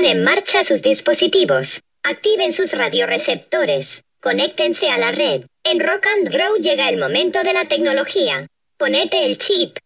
En marcha sus dispositivos. Activen sus radioreceptores. Conéctense a la red. En Rock and Grow llega el momento de la tecnología. Ponete el chip.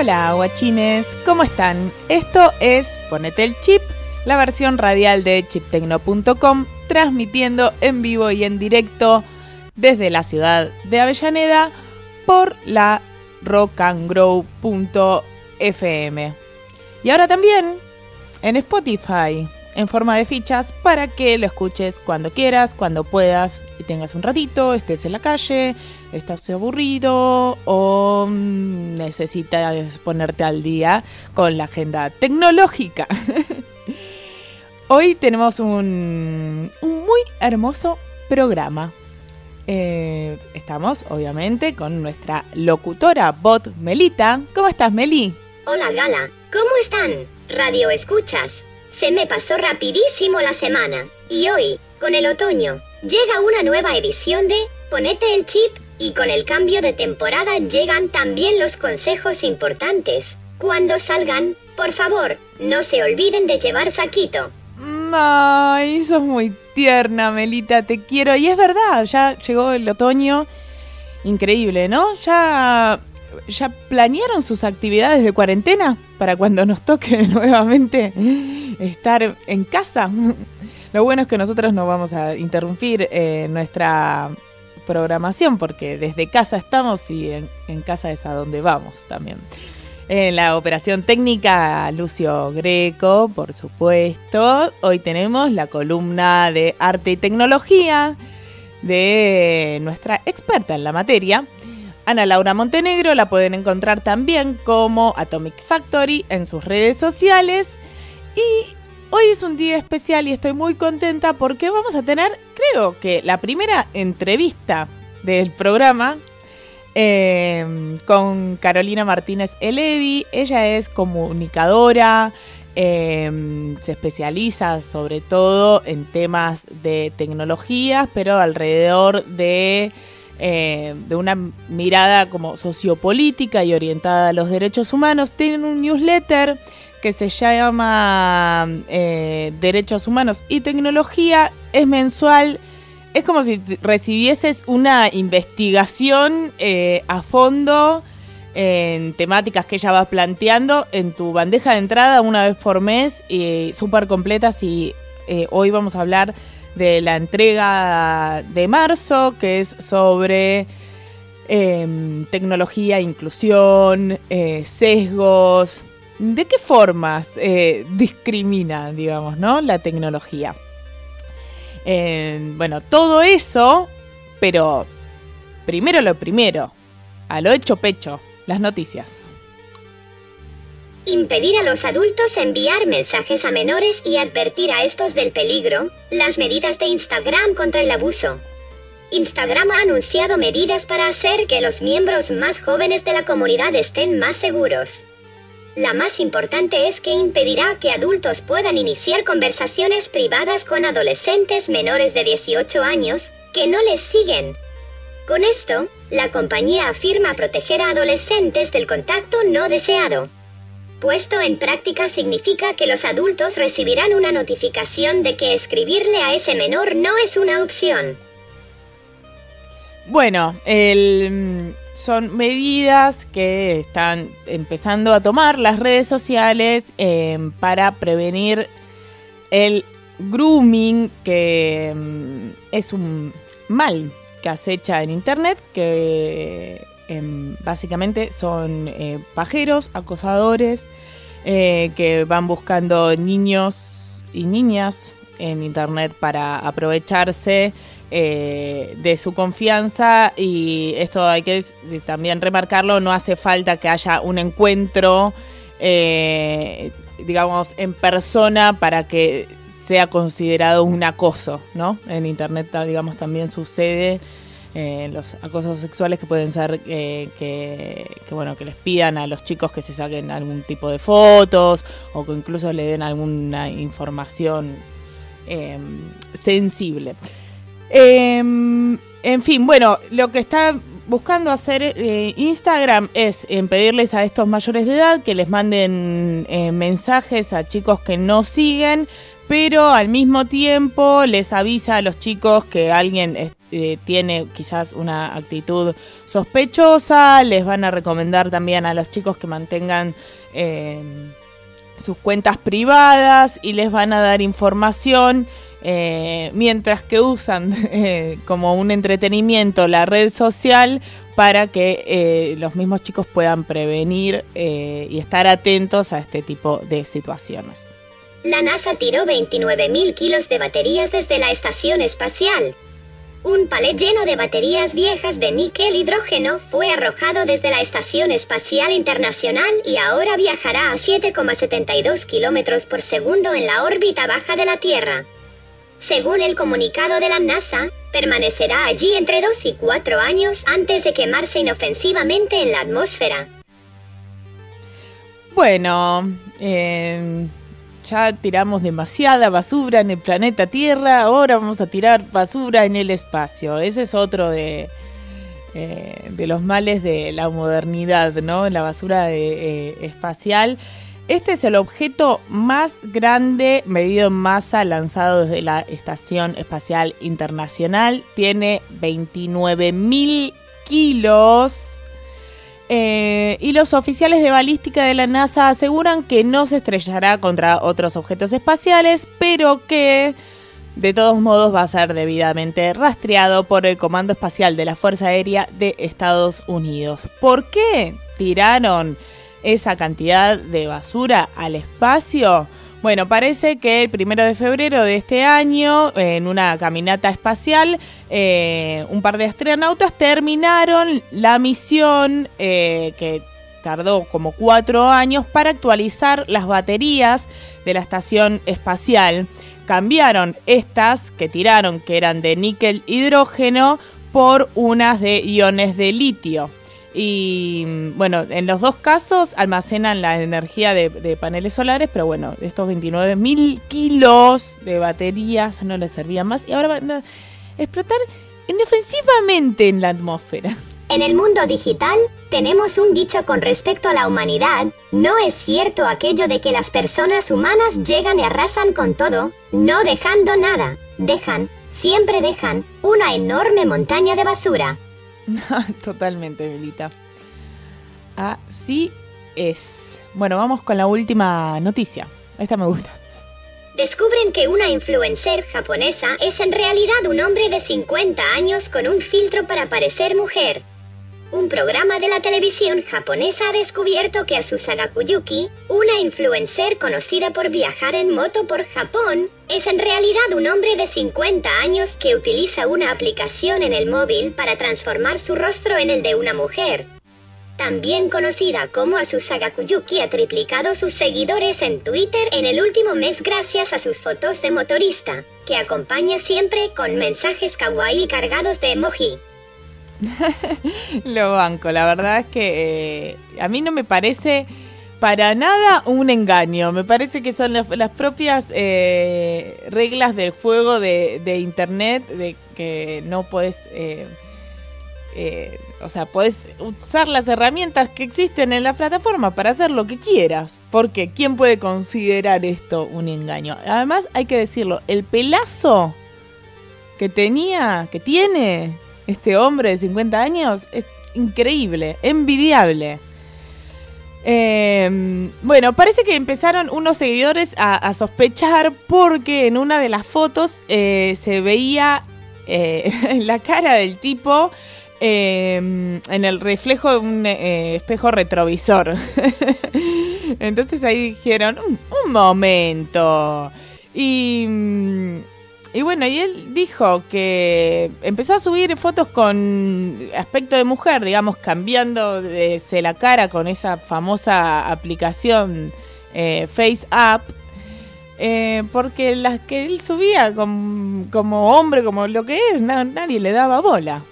Hola, guachines, ¿cómo están? Esto es Ponete el Chip, la versión radial de chiptecno.com, transmitiendo en vivo y en directo desde la ciudad de Avellaneda por la rockandgrow.fm. Y ahora también en Spotify, en forma de fichas, para que lo escuches cuando quieras, cuando puedas, tengas un ratito, estés en la calle, estás aburrido o mm, necesitas ponerte al día con la agenda tecnológica. Hoy tenemos un, muy hermoso programa. Eh, estamos, obviamente, con nuestra locutora bot Melita. ¿Cómo estás, Meli? Hola, Gala. ¿Cómo están? Radio Escuchas. Se me pasó rapidísimo la semana. Y hoy, con el otoño, llega una nueva edición de Ponete el chip y con el cambio de temporada llegan también los consejos importantes. Cuando salgan, por favor, no se olviden de llevar saquito. Ay, sos muy tierna, Melita, te quiero. Y es verdad, ya llegó el otoño. Increíble, ¿no? Ya, ya planearon sus actividades de cuarentena para cuando nos toque nuevamente estar en casa. Lo bueno es que nosotros no vamos a interrumpir eh, nuestra programación, porque desde casa estamos y en, casa es a donde vamos también. En la operación técnica, Lucio Greco, por supuesto. Hoy tenemos la columna de arte y tecnología de nuestra experta en la materia, Ana Laura Montenegro. La pueden encontrar también como Atomic Factory en sus redes sociales. Y Hoy es un día especial y estoy muy contenta porque vamos a tener, creo que la primera entrevista del programa eh, con Carolina Martínez Elevi. Ella es comunicadora, eh, se especializa sobre todo en temas de tecnologías, pero alrededor de, eh, de una mirada como sociopolítica y orientada a los derechos humanos. Tienen un newsletter que se llama eh, Derechos Humanos y Tecnología, es mensual. Es como si recibieses una investigación eh, a fondo en temáticas que ella va planteando en tu bandeja de entrada una vez por mes, y súper completas. Y eh, hoy vamos a hablar de la entrega de marzo, que es sobre em, tecnología, inclusión, sesgos, ¿De qué formas eh, discrimina, digamos, ¿no? la tecnología? bueno, todo eso, pero primero lo primero, a lo hecho pecho, las noticias. Impedir a los adultos enviar mensajes a menores y advertir a estos del peligro, las medidas de Instagram contra el abuso. Instagram ha anunciado medidas para hacer que los miembros más jóvenes de la comunidad estén más seguros. La más importante es que impedirá que adultos puedan iniciar conversaciones privadas con adolescentes menores de 18 años, que no les siguen. Con esto, la compañía afirma proteger a adolescentes del contacto no deseado. Puesto en práctica significa que los adultos recibirán una notificación de que escribirle a ese menor no es una opción. Bueno, el son medidas que están empezando a tomar las redes sociales em, para prevenir el grooming, que em, es un mal que acecha en Internet, que em, básicamente son eh, pajeros, acosadores, eh, que van buscando niños y niñas en Internet para aprovecharse eh, de su confianza y esto hay que también remarcarlo, no hace falta que haya un encuentro, eh, digamos, en persona para que sea considerado un acoso, ¿no? En Internet, digamos, también sucede eh, los acosos sexuales que pueden ser que, bueno, que les pidan a los chicos que se saquen algún tipo de fotos o que incluso le den alguna información sensible. Em, en fin, bueno, lo que está buscando hacer eh, Instagram es pedirles a estos mayores de edad que les manden eh, mensajes a chicos que no siguen pero al mismo tiempo les avisa a los chicos que alguien eh, tiene quizás una actitud sospechosa, les van a recomendar también a los chicos que mantengan eh, sus cuentas privadas y les van a dar información eh, mientras que usan como un entretenimiento la red social para que los mismos chicos puedan prevenir y estar atentos a este tipo de situaciones. La NASA tiró 29.000 kilos de baterías desde la estación espacial. Un palet lleno de baterías viejas de níquel hidrógeno fue arrojado desde la Estación Espacial Internacional y ahora viajará a 7,72 kilómetros por segundo en la órbita baja de la Tierra. Según el comunicado de la NASA, permanecerá allí entre 2 y 4 años antes de quemarse inofensivamente en la atmósfera. Bueno, eh, ya tiramos demasiada basura en el planeta Tierra, ahora vamos a tirar basura en el espacio. Ese es otro de, eh, de los males de la modernidad, ¿no? La basura eh, espacial. Este es el objeto más grande medido en masa lanzado desde la Estación Espacial Internacional. Tiene 29.000 kilos eh, y los oficiales de balística de la NASA aseguran que no se estrellará contra otros objetos espaciales, pero que de todos modos va a ser debidamente rastreado por el Comando Espacial de la Fuerza Aérea de Estados Unidos. ¿Por qué tiraron esa cantidad de basura al espacio? Bueno, parece que el primero de febrero de este año, en una caminata espacial, eh, un par de astronautas terminaron la misión eh, que tardó como cuatro años para actualizar las baterías de la estación espacial. Cambiaron estas que tiraron, que eran de níquel hidrógeno, por unas de iones de litio. Y bueno, en los dos casos almacenan la energía de, paneles solares, pero bueno, estos 29 mil kilos de baterías no les servían más y ahora van a explotar inofensivamente en la atmósfera. En el mundo digital, tenemos un dicho con respecto a la humanidad. No es cierto aquello de que las personas humanas llegan y arrasan con todo, no dejando nada. Dejan, siempre dejan, una enorme montaña de basura. Totalmente, Belita. Así es. Bueno, vamos con la última noticia. Esta me gusta. Descubren que una influencer japonesa es en realidad un hombre de 50 años con un filtro para parecer mujer. Un programa de la televisión japonesa ha descubierto que Asusa Gakuyuki, una influencer conocida por viajar en moto por Japón, es en realidad un hombre de 50 años que utiliza una aplicación en el móvil para transformar su rostro en el de una mujer. También conocida como Asusa Gakuyuki ha triplicado sus seguidores en Twitter en el último mes gracias a sus fotos de motorista, que acompaña siempre con mensajes kawaii cargados de emoji. Lo banco, la verdad es que eh, a mí no me parece para nada un engaño, me parece que son las, propias eh, reglas del juego de, Internet, de que no puedes... Eh, o sea, puedes usar las herramientas que existen en la plataforma para hacer lo que quieras. Porque ¿quién puede considerar esto un engaño? Además, hay que decirlo, el pelazo que tenía, que tiene, este hombre de 50 años es increíble, envidiable. Em, bueno, parece que empezaron unos seguidores a, sospechar porque en una de las fotos eh, se veía eh, la cara del tipo em, en el reflejo de un eh, espejo retrovisor. Entonces ahí dijeron, un momento. Y mm, y bueno, y él dijo que empezó a subir fotos con aspecto de mujer, digamos, cambiando de la cara con esa famosa aplicación eh, Face App, eh, porque las que él subía como hombre, como lo que es, nadie le daba bola.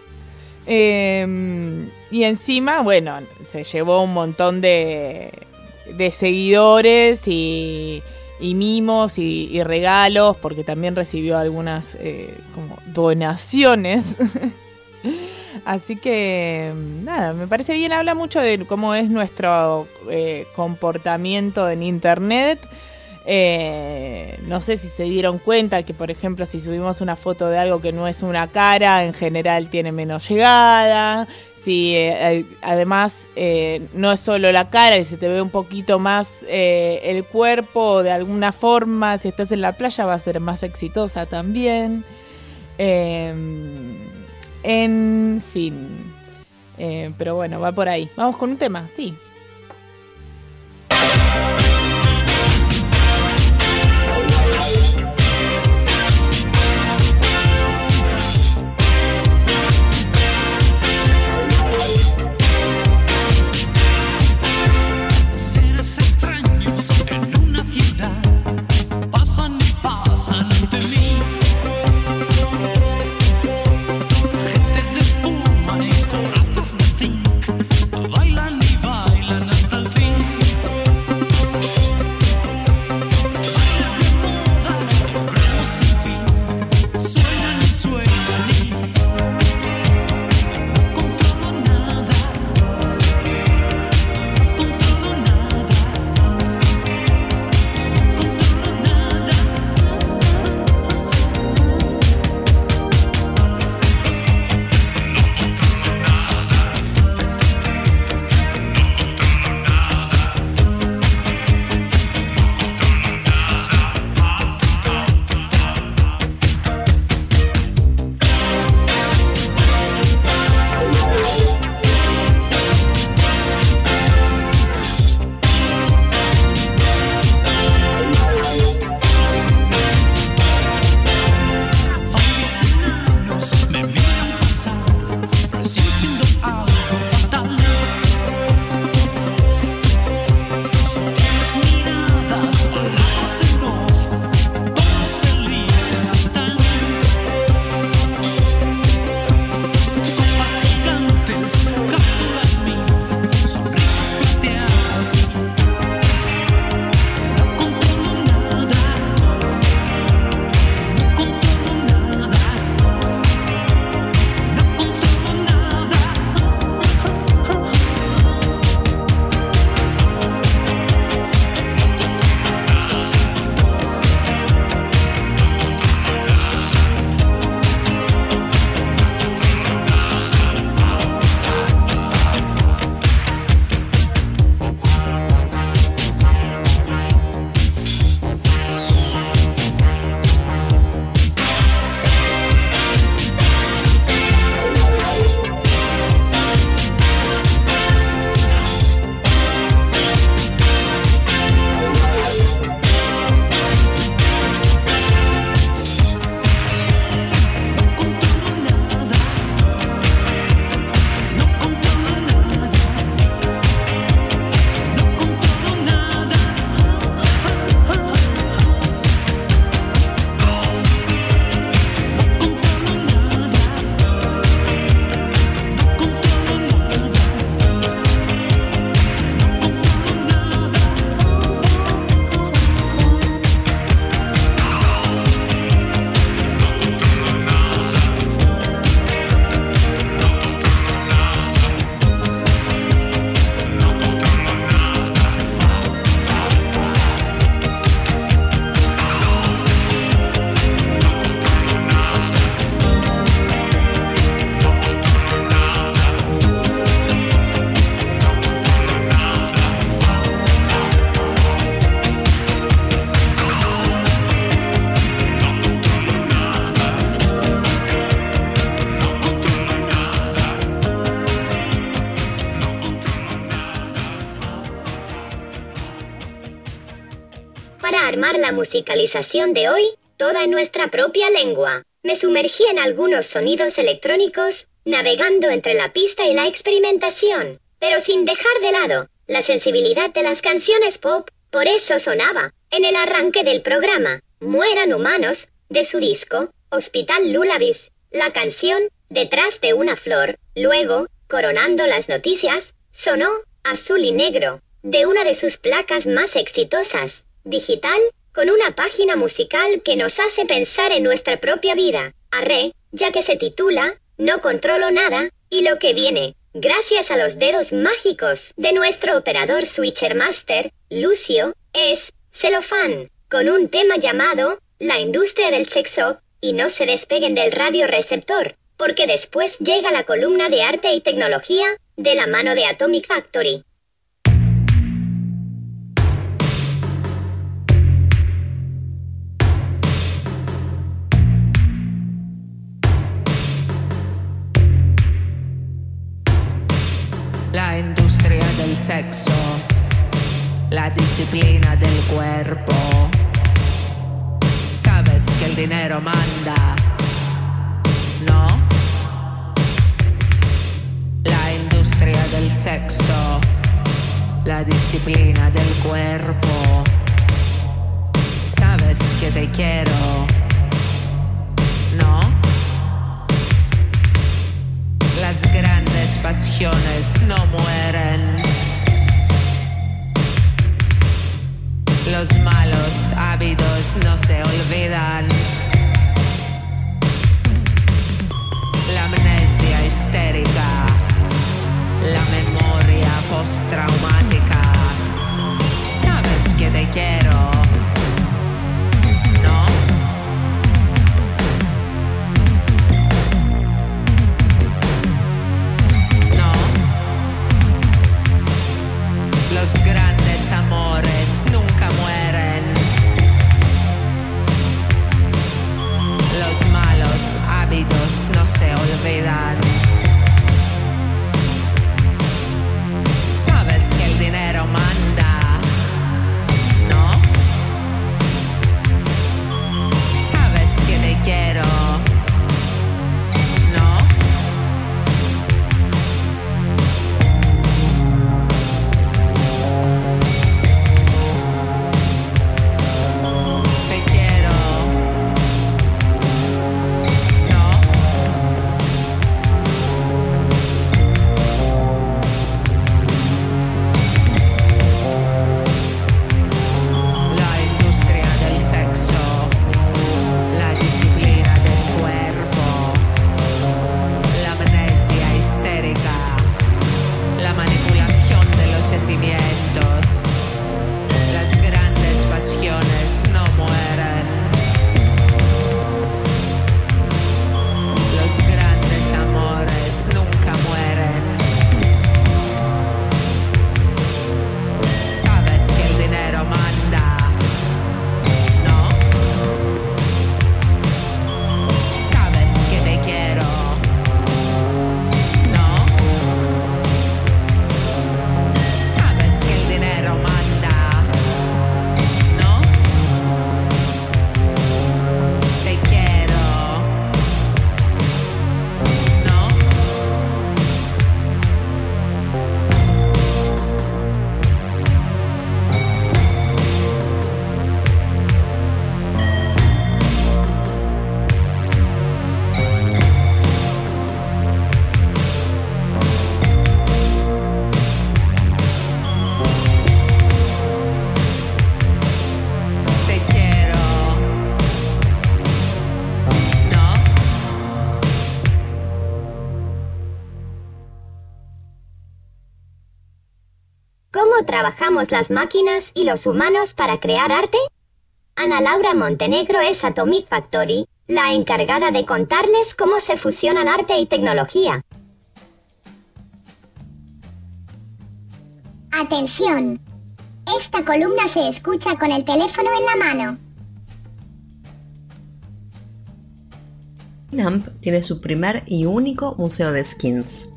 Em, y encima, bueno, se llevó un montón de, de seguidores y y mimos y, regalos, porque también recibió algunas eh, como donaciones. Así que nada, me parece bien, habla mucho de cómo es nuestro eh, comportamiento en Internet. Eh, no sé si se dieron cuenta que, por ejemplo, si subimos una foto de algo que no es una cara, en general tiene menos llegada. Si eh, además eh, no es solo la cara y se te ve un poquito más el cuerpo de alguna forma, si estás en la playa va a ser más exitosa también. en fin. pero bueno, va por ahí. Vamos con un tema, sí. Musicalización de hoy, toda en nuestra propia lengua. Me sumergí en algunos sonidos electrónicos, navegando entre la pista y la experimentación, pero sin dejar de lado la sensibilidad de las canciones pop, por eso sonaba, en el arranque del programa, Mueran Humanos, de su disco, Hospital Lullabies, la canción, Detrás de una flor, luego, coronando las noticias, sonó, Azul y Negro, de una de sus placas más exitosas, Digital, con una página musical que nos hace pensar en nuestra propia vida, arre, ya que se titula No controlo nada, y lo que viene, gracias a los dedos mágicos de nuestro operador Switcher Master, Lucio, es Celofán. con un tema llamado La industria del sexo, y no se despeguen del radio receptor, porque después llega la columna de arte y tecnología, de la mano de Atomic Factory. Disciplina del cuerpo. Sabes que el dinero manda, ¿no? La industria del sexo, la disciplina del cuerpo. Sabes que te quiero, ¿no? Las grandes pasiones no mueren. Los malos hábitos no se olvidan. La amnesia histérica, la memoria postraumática. Sabes que te quiero. No se olvidan. Las máquinas y los humanos para crear arte? Ana Laura Montenegro es Atomic Factory, la encargada de contarles cómo se fusionan arte y tecnología. Atención. Esta columna se escucha con el teléfono en la mano. Winamp tiene su primer y único museo de skins.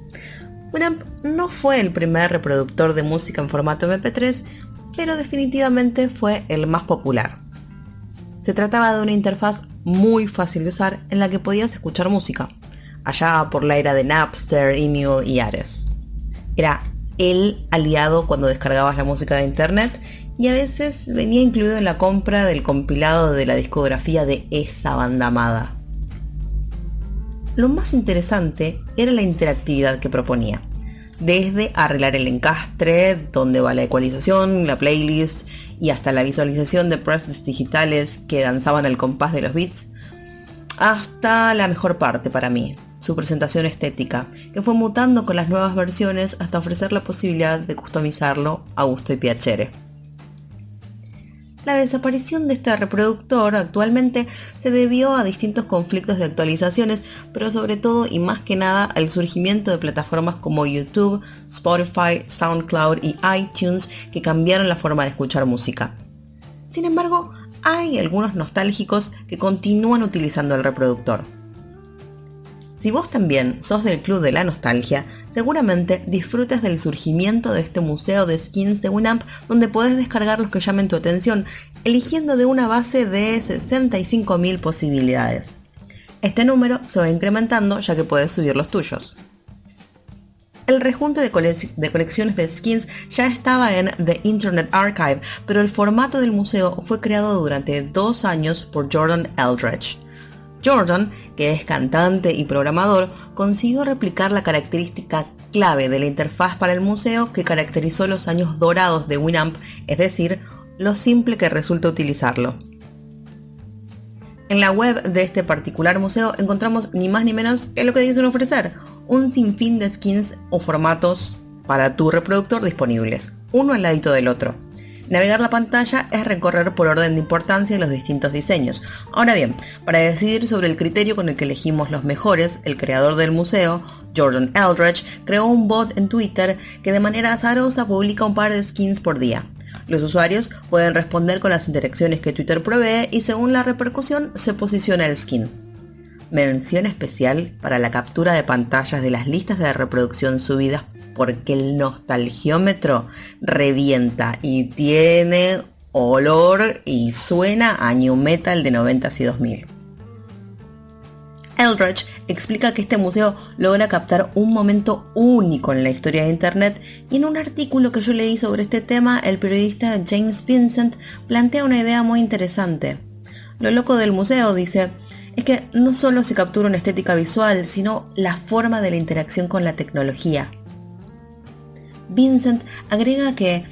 Winamp no fue el primer reproductor de música en formato MP3, pero definitivamente fue el más popular. Se trataba de una interfaz muy fácil de usar en la que podías escuchar música, allá por la era de Napster, Emule y Ares. Era el aliado cuando descargabas la música de internet y a veces venía incluido en la compra del compilado de la discografía de esa banda amada. Lo más interesante era la interactividad que proponía. Desde arreglar el encastre, donde va la ecualización, la playlist y hasta la visualización de presets digitales que danzaban al compás de los beats, hasta la mejor parte para mí, su presentación estética, que fue mutando con las nuevas versiones hasta ofrecer la posibilidad de customizarlo a gusto y piacere. La desaparición de este reproductor actualmente se debió a distintos conflictos de actualizaciones, pero sobre todo y más que nada al surgimiento de plataformas como YouTube, Spotify, SoundCloud y iTunes que cambiaron la forma de escuchar música. Sin embargo, hay algunos nostálgicos que continúan utilizando el reproductor. Si vos también sos del club de la nostalgia, seguramente disfrutas del surgimiento de este museo de skins de Winamp donde podés descargar los que llamen tu atención, eligiendo de una base de 65.000 posibilidades. Este número se va incrementando ya que puedes subir los tuyos. El rejunte de, de, colecciones de skins ya estaba en The Internet Archive, pero el formato del museo fue creado durante dos años por Jordan Eldredge. Jordan, que es cantante y programador, consiguió replicar la característica clave de la interfaz para el museo que caracterizó los años dorados de Winamp, es decir, lo simple que resulta utilizarlo. En la web de este particular museo encontramos ni más ni menos que lo que dicen ofrecer, un sinfín de skins o formatos para tu reproductor disponibles, uno al ladito del otro. Navegar la pantalla es recorrer por orden de importancia los distintos diseños. Ahora bien, para decidir sobre el criterio con el que elegimos los mejores, el creador del museo, Jordan Eldridge, creó un bot en Twitter que de manera azarosa publica un par de skins por día. Los usuarios pueden responder con las interacciones que Twitter provee y según la repercusión se posiciona el skin. Mención especial para la captura de pantallas de las listas de reproducción subidas porque el nostalgiómetro revienta y tiene olor y suena a new metal de 90 y 2000. Eldridge explica que este museo logra captar un momento único en la historia de Internet y en un artículo que yo leí sobre este tema el periodista James Vincent plantea una idea muy interesante. Lo loco del museo, dice, es que no solo se captura una estética visual, sino la forma de la interacción con la tecnología. Vincent agrega que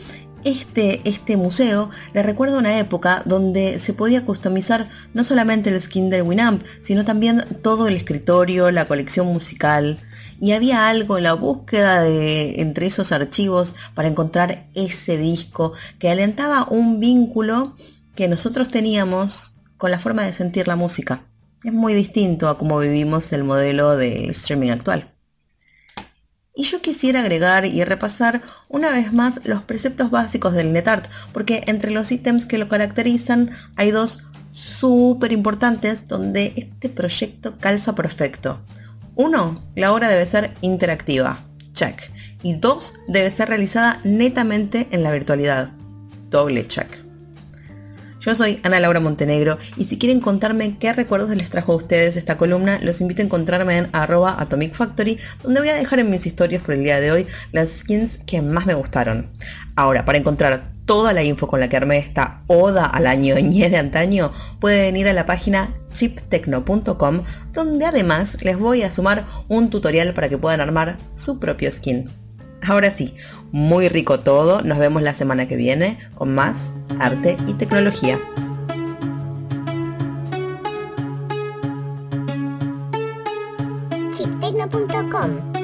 este, este museo le recuerda una época donde se podía customizar no solamente el skin de Winamp, sino también todo el escritorio, la colección musical, y había algo en la búsqueda de entre esos archivos para encontrar ese disco que alentaba un vínculo que nosotros teníamos con la forma de sentir la música. Es muy distinto a cómo vivimos el modelo de streaming actual. Y yo quisiera agregar y repasar una vez más los preceptos básicos del NetArt, porque entre los ítems que lo caracterizan hay dos súper importantes donde este proyecto calza perfecto. Uno, la obra debe ser interactiva, check. Y dos, debe ser realizada netamente en la virtualidad, doble check. Yo soy Ana Laura Montenegro y si quieren contarme qué recuerdos les trajo a ustedes esta columna, los invito a encontrarme en arroba Atomic Factory, donde voy a dejar en mis historias por el día de hoy las skins que más me gustaron. Ahora, para encontrar toda la info con la que armé esta oda al año ñe de antaño, pueden ir a la página chiptecno.com, donde además les voy a sumar un tutorial para que puedan armar su propio skin. Ahora sí, muy rico todo. Nos vemos la semana que viene con más arte y tecnología. chiptecno.com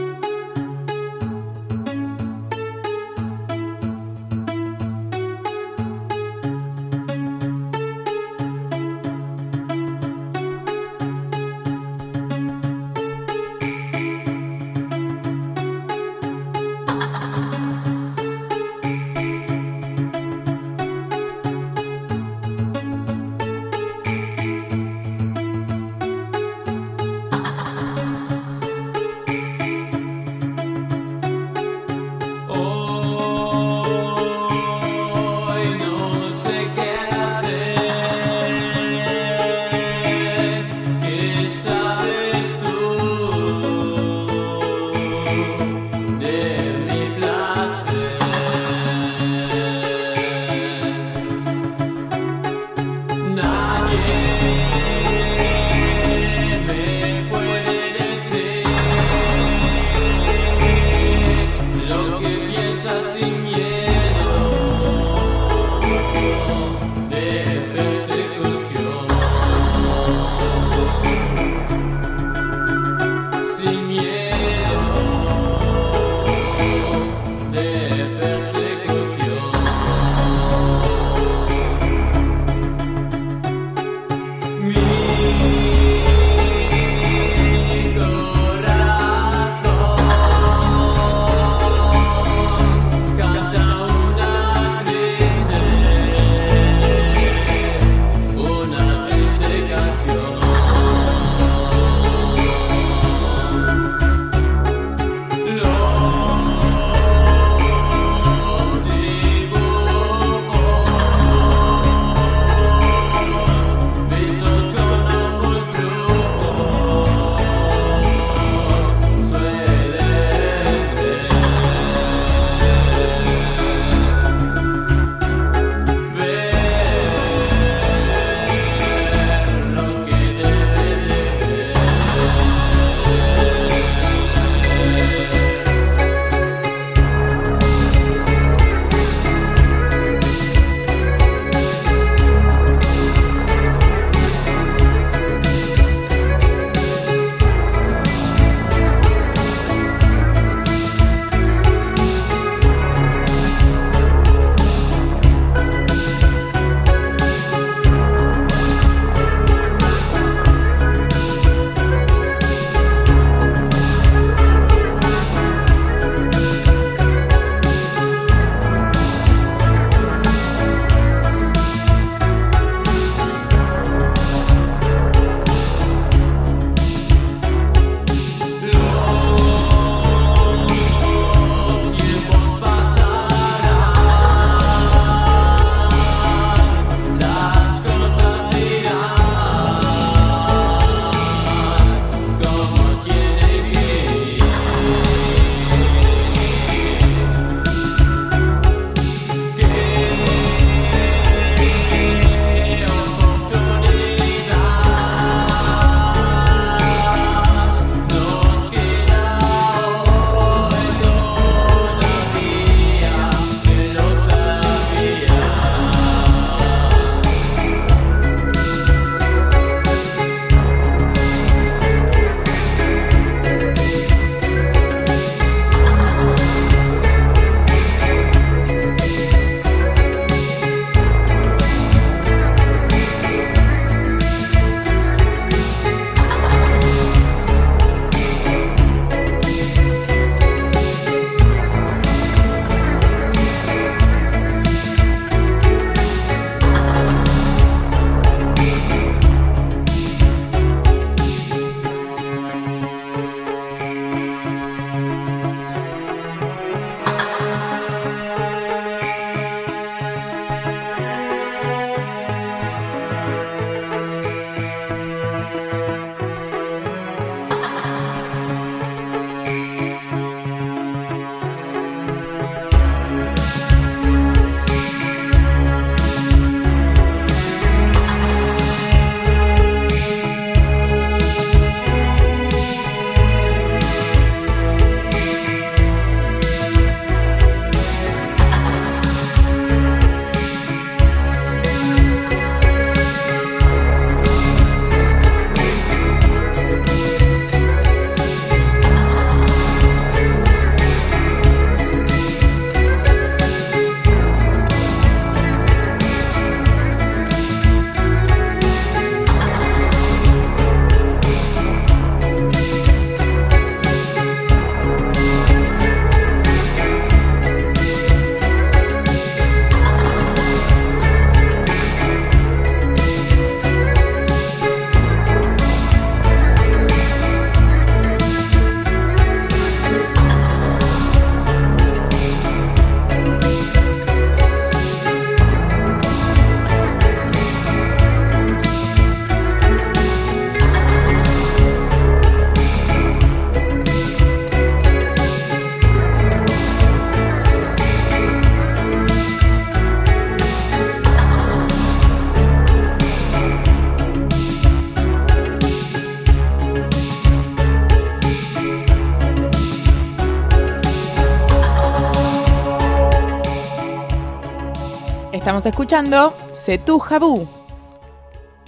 Estamos escuchando Setu Jabú.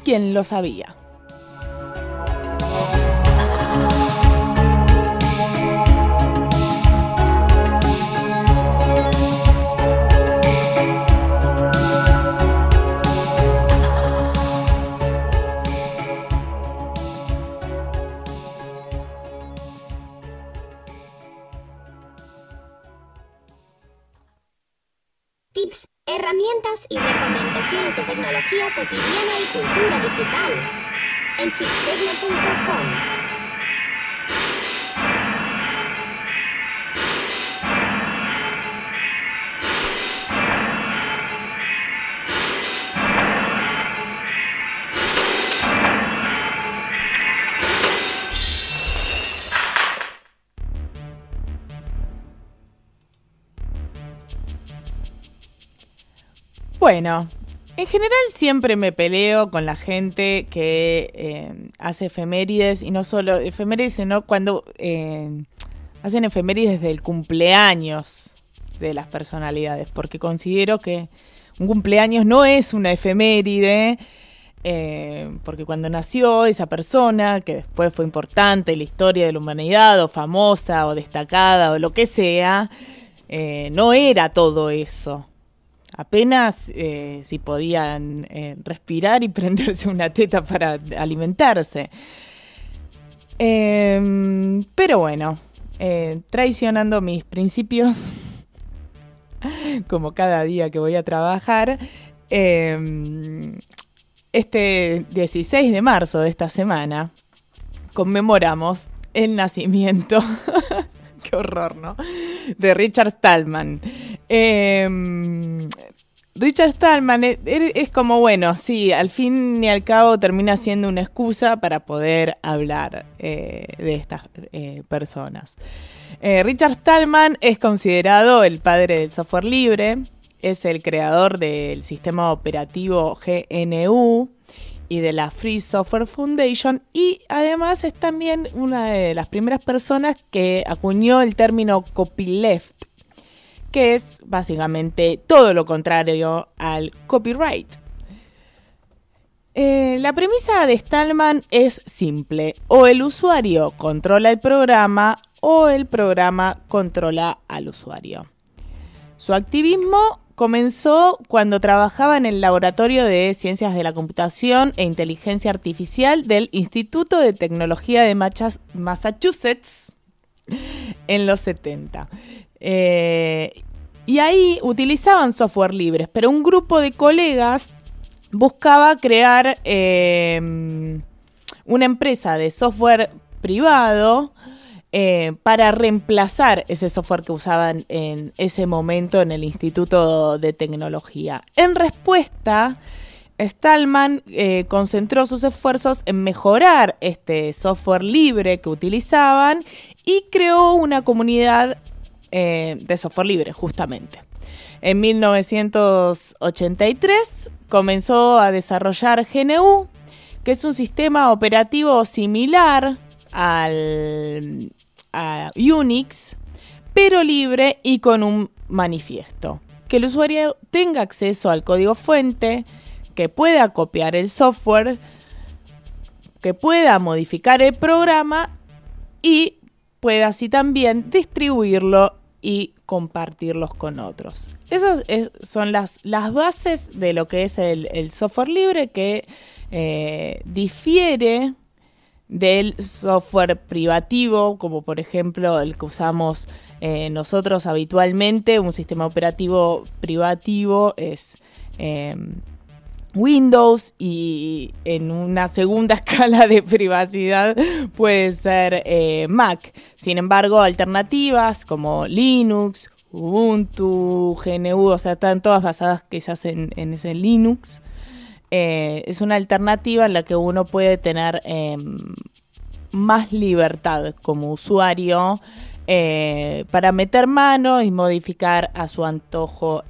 ¿Quién lo sabía? Bueno, en general siempre me peleo con la gente que eh, hace efemérides y no solo efemérides, sino cuando eh, hacen efemérides del cumpleaños de las personalidades, porque considero que un cumpleaños no es una efeméride, eh, porque cuando nació esa persona, que después fue importante en la historia de la humanidad, o famosa, o destacada, o lo que sea, no era todo eso apenas eh, si podían eh, respirar y prenderse una teta para alimentarse. Em, pero bueno, eh, traicionando mis principios, como cada día que voy a trabajar, em, este 16 de marzo de esta semana conmemoramos el nacimiento, qué horror, ¿no? De Richard Stallman. Em, Richard Stallman es, como, bueno, sí, al fin y al cabo termina siendo una excusa para poder hablar eh, de estas eh, personas. Eh, Richard Stallman es considerado el padre del software libre, es el creador del sistema operativo GNU y de la Free Software Foundation y además es también una de las primeras personas que acuñó el término copyleft que es básicamente todo lo contrario al copyright. Eh, la premisa de Stallman es simple, o el usuario controla el programa o el programa controla al usuario. Su activismo comenzó cuando trabajaba en el Laboratorio de Ciencias de la Computación e Inteligencia Artificial del Instituto de Tecnología de Massachusetts en los 70. Eh, y ahí utilizaban software libres, pero un grupo de colegas buscaba crear eh, una empresa de software privado eh, para reemplazar ese software que usaban en ese momento en el Instituto de Tecnología. En respuesta, Stallman eh, concentró sus esfuerzos en mejorar este software libre que utilizaban y creó una comunidad eh, de software libre, justamente. En 1983 comenzó a desarrollar GNU, que es un sistema operativo similar al a Unix, pero libre y con un manifiesto. Que el usuario tenga acceso al código fuente, que pueda copiar el software, que pueda modificar el programa y pueda así también distribuirlo y compartirlos con otros. Esas son las, las, bases de lo que es el, software libre que eh, difiere del software privativo, como por ejemplo el que usamos eh, nosotros habitualmente. Un sistema operativo privativo es em, Windows y en una segunda escala de privacidad puede ser eh, Mac. Sin embargo, alternativas como Linux, Ubuntu, GNU, o sea, están todas basadas quizás en, en ese Linux. Eh, es una alternativa en la que uno puede tener em, más libertad como usuario eh, para meter mano y modificar a su antojo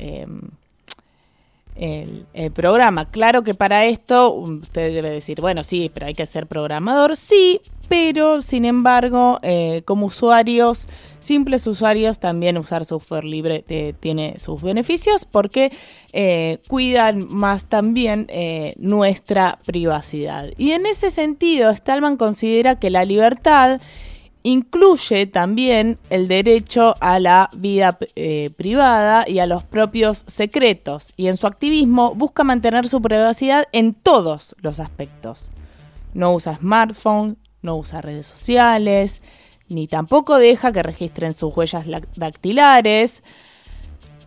el, programa. Claro que para esto usted debe decir, bueno, sí, pero hay que ser programador, sí, pero sin embargo, eh, como usuarios, simples usuarios, también usar software libre eh, tiene sus beneficios porque eh, cuidan más también nuestra privacidad. Y en ese sentido, Stallman considera que la libertad incluye también el derecho a la vida eh, privada y a los propios secretos, y en su activismo busca mantener su privacidad en todos los aspectos. No usa smartphone, no usa redes sociales, ni tampoco deja que registren sus huellas dactilares,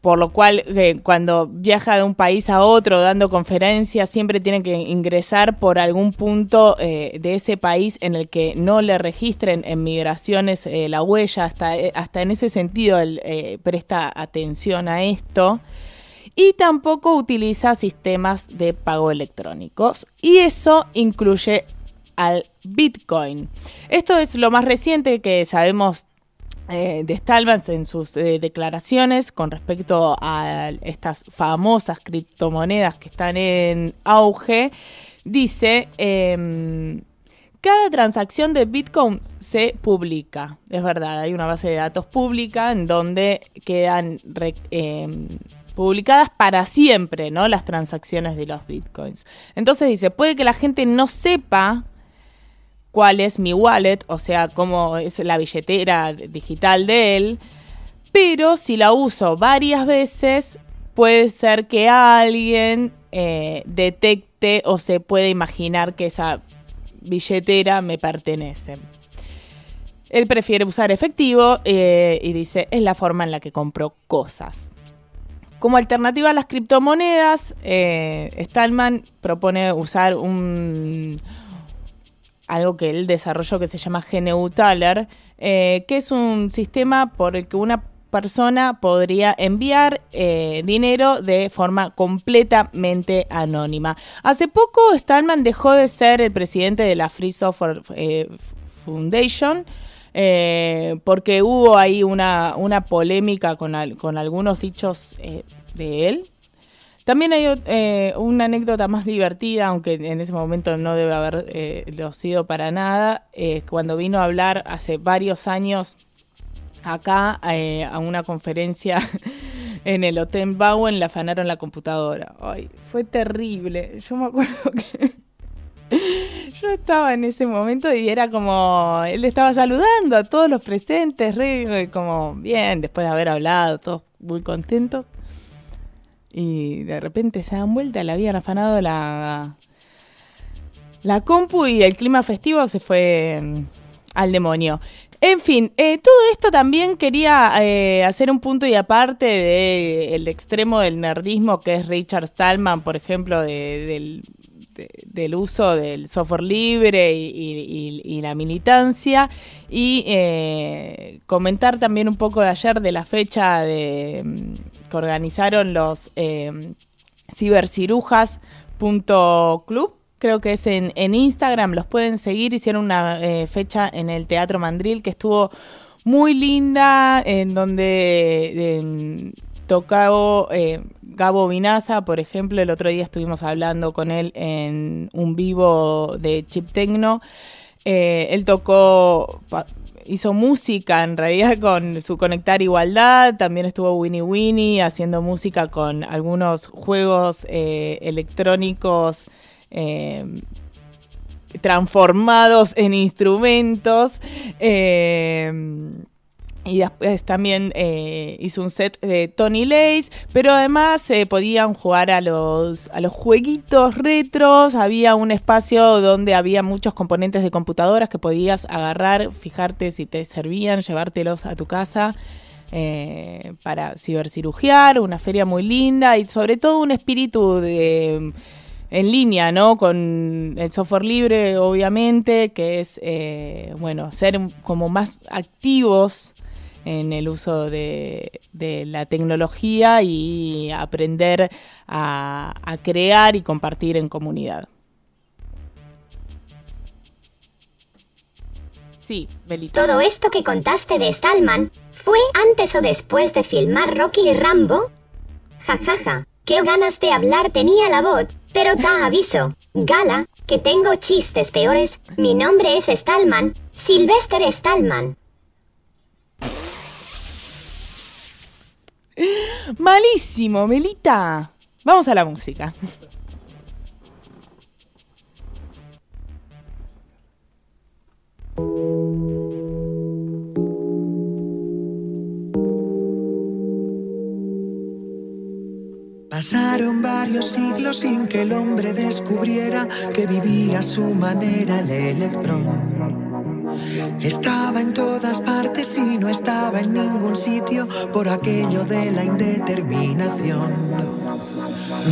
por lo cual eh, cuando viaja de un país a otro dando conferencias siempre tiene que ingresar por algún punto eh, de ese país en el que no le registren en migraciones eh, la huella, hasta, hasta en ese sentido él presta atención a esto. Y tampoco utiliza sistemas de pago electrónicos. Y eso incluye al Bitcoin. Esto es lo más reciente que sabemos eh, de Stallman en sus eh, declaraciones con respecto a estas famosas criptomonedas que están en auge, dice, em, cada transacción de Bitcoin se publica, es verdad, hay una base de datos pública en donde quedan em, publicadas para siempre, ¿no? Las transacciones de los Bitcoins. Entonces dice, puede que la gente no sepa cuál es mi wallet, o sea, cómo es la billetera digital de él, pero si la uso varias veces, puede ser que alguien eh, detecte o se puede imaginar que esa billetera me pertenece. Él prefiere usar efectivo eh, y dice, es la forma en la que compro cosas. Como alternativa a las criptomonedas, eh, Stallman propone usar un, algo que él desarrolló que se llama GNU Taler, eh, que es un sistema por el que una persona podría enviar eh, dinero de forma completamente anónima. Hace poco Stallman dejó de ser el presidente de la Free Software eh, Foundation. porque hubo ahí una, una polémica con, con algunos dichos de él, también hay eh, una anécdota más divertida, aunque en ese momento no debe haberlo eh, sido para nada, eh, cuando vino a hablar hace varios años acá a una conferencia en el Hotel Bowen, le afanaron la computadora. Ay, fue terrible. Yo me acuerdo que yo estaba en ese momento y era como, él estaba saludando a todos los presentes, como bien, después de haber hablado, todos muy contentos. Y de repente se dan vuelta, le habían afanado la, la compu y el clima festivo se fue mm, al demonio. En fin, eh, todo esto también quería eh, hacer un punto y aparte del extremo del nerdismo que es Richard Stallman, por ejemplo, del, del uso del software libre y, la militancia. Y eh, comentar también un poco de ayer de la fecha mm, que organizaron los eh, cibercirujas.club creo que es en, Instagram, los pueden seguir, hicieron una eh, fecha en el Teatro Mandril que estuvo muy linda, en donde tocó eh, Gabo Vinaza, por ejemplo, el otro día estuvimos hablando con él en un vivo de Chip Tecno. Eh, él tocó, hizo música en realidad con su Conectar Igualdad, también estuvo Winnie Winnie haciendo música con algunos juegos eh, electrónicos transformados en instrumentos. Y después también eh, hizo un set de Tony Lace, pero además eh, podían jugar a los, a los jueguitos retros. Había un espacio donde había muchos componentes de computadoras que podías agarrar, fijarte si te servían, llevártelos a tu casa eh, para cibercirugiar. Una feria muy linda y sobre todo un espíritu de en línea, ¿no? Con el software libre, obviamente, que es, bueno, ser como más activos en el uso de, la tecnología y aprender a, crear y compartir en comunidad. Sí, Belita. Todo esto que contaste de Stallman, ¿fue antes o después de filmar Rocky y Rambo? Jajaja, ja, ja. qué ganas de hablar tenía la voz, pero da aviso, gala, que tengo chistes peores, mi nombre es Stallman, Sylvester Stallman. Malísimo, Melita. Vamos a la música. Pasaron varios siglos sin que el hombre descubriera que vivía a su manera el electrón. Estaba en todas partes y no estaba en ningún sitio por aquello de la indeterminación.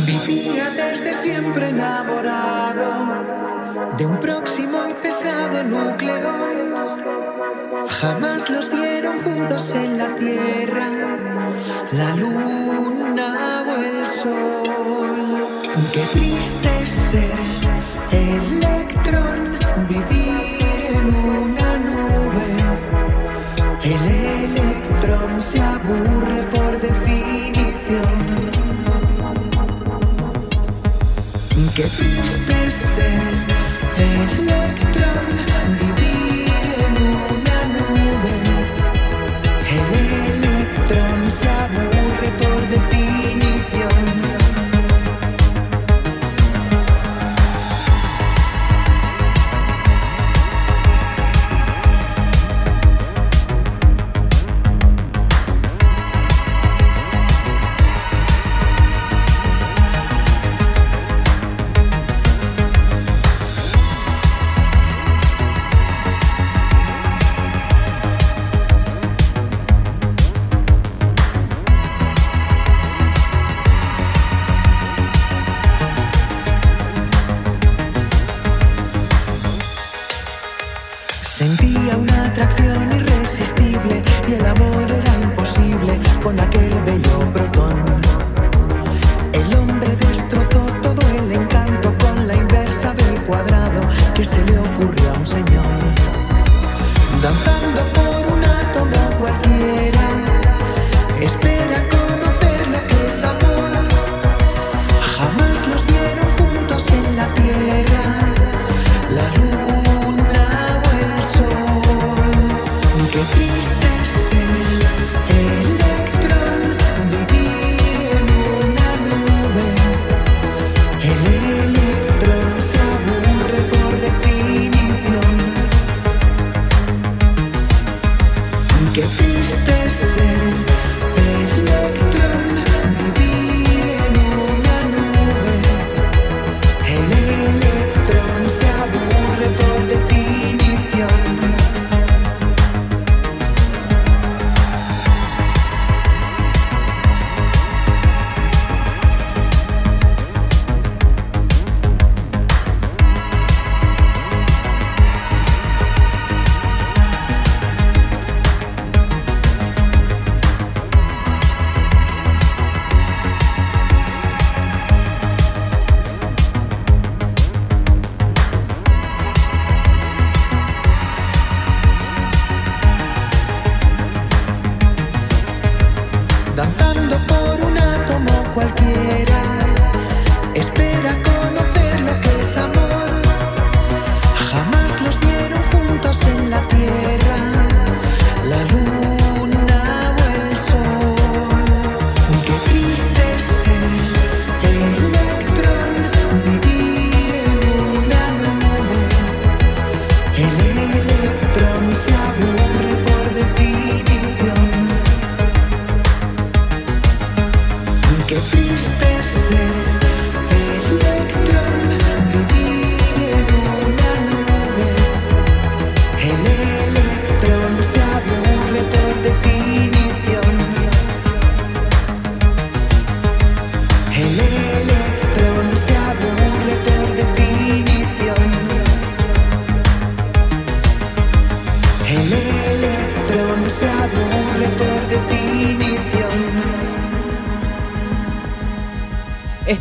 Vivía desde siempre enamorado de un próximo y pesado nucleón. Jamás los vieron juntos en la tierra, la luna o el sol. Qué triste ser electrón vivir se aburre por definición. Qué triste ser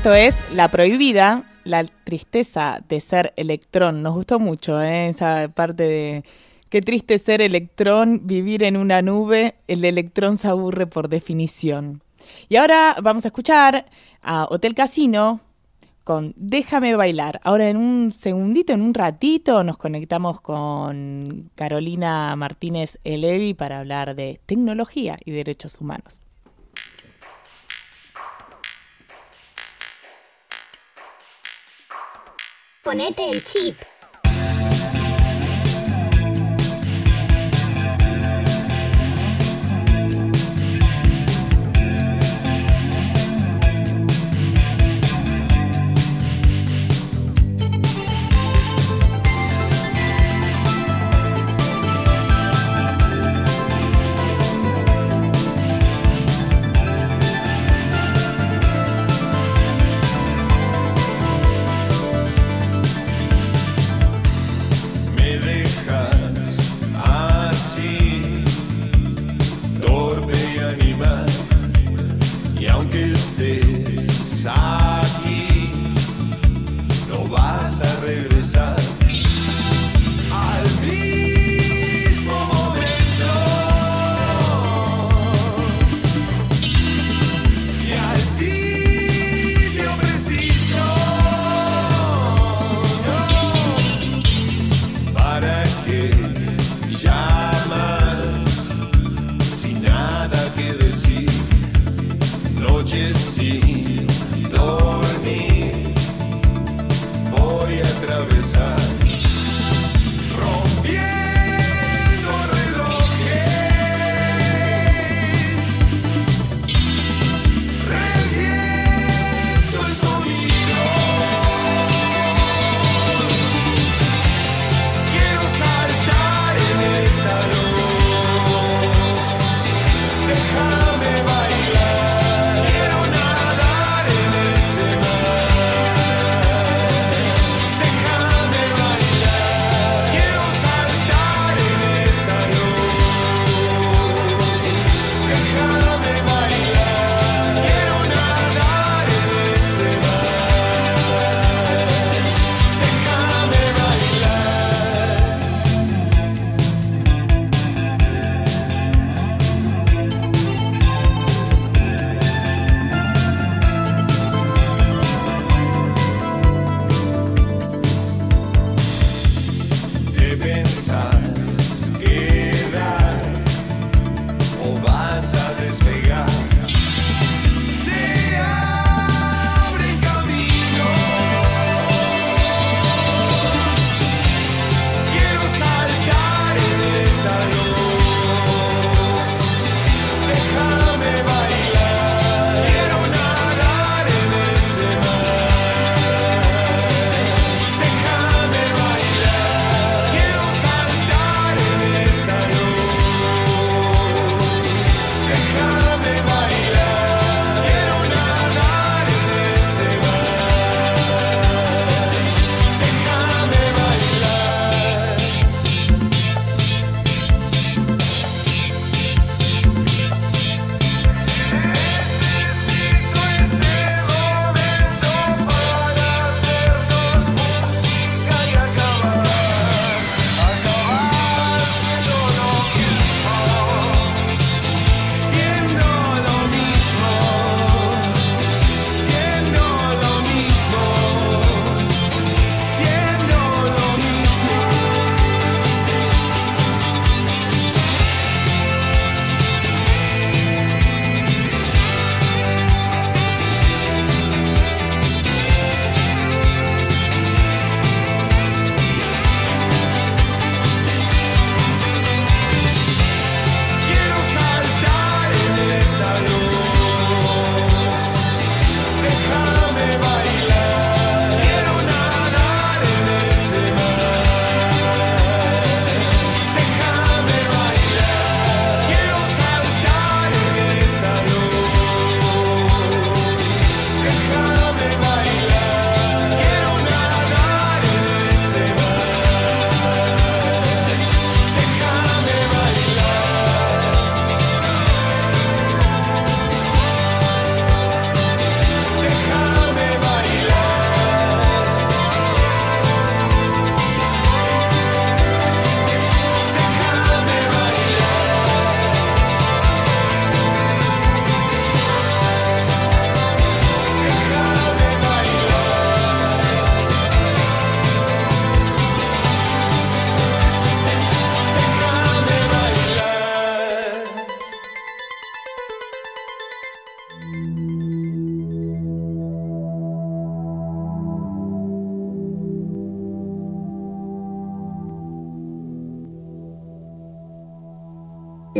Esto es La Prohibida, la tristeza de ser electrón. Nos gustó mucho ¿eh? esa parte de qué triste ser electrón, vivir en una nube, el electrón se aburre por definición. Y ahora vamos a escuchar a Hotel Casino con Déjame bailar. Ahora en un segundito, en un ratito, nos conectamos con Carolina Martínez Elevi para hablar de tecnología y derechos humanos. Ponete el chip.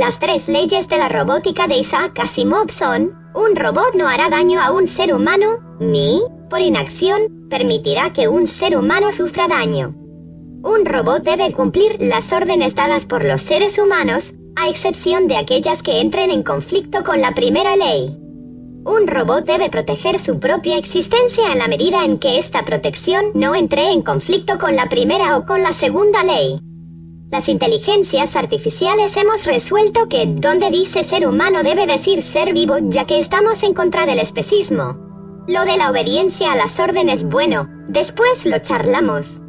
Las tres leyes de la robótica de Isaac Asimov son, un robot no hará daño a un ser humano, ni, por inacción, permitirá que un ser humano sufra daño. Un robot debe cumplir las órdenes dadas por los seres humanos, a excepción de aquellas que entren en conflicto con la primera ley. Un robot debe proteger su propia existencia en la medida en que esta protección no entre en conflicto con la primera o con la segunda ley. Las inteligencias artificiales hemos resuelto que donde dice ser humano debe decir ser vivo ya que estamos en contra del especismo. Lo de la obediencia a las órdenes bueno, después lo charlamos.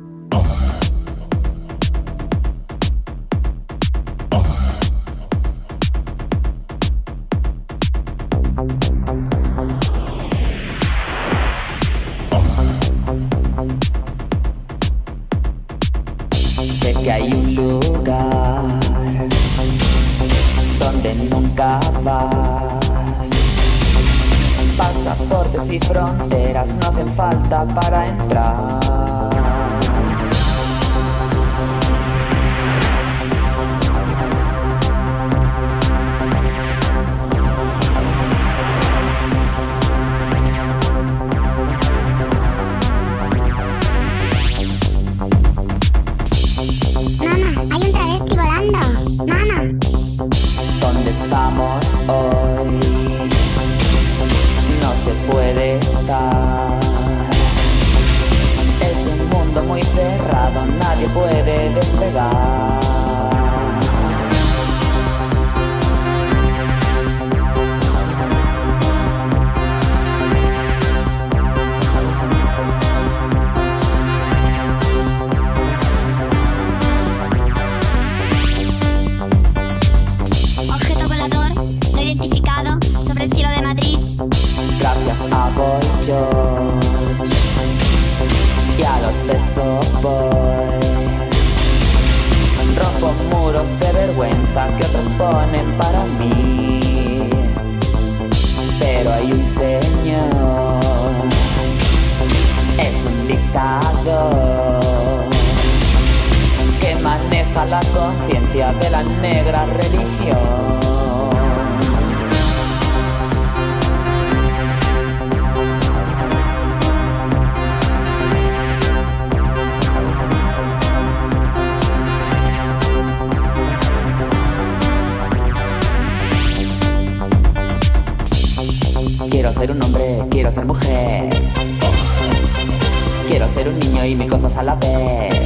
Y mil cosas a la vez.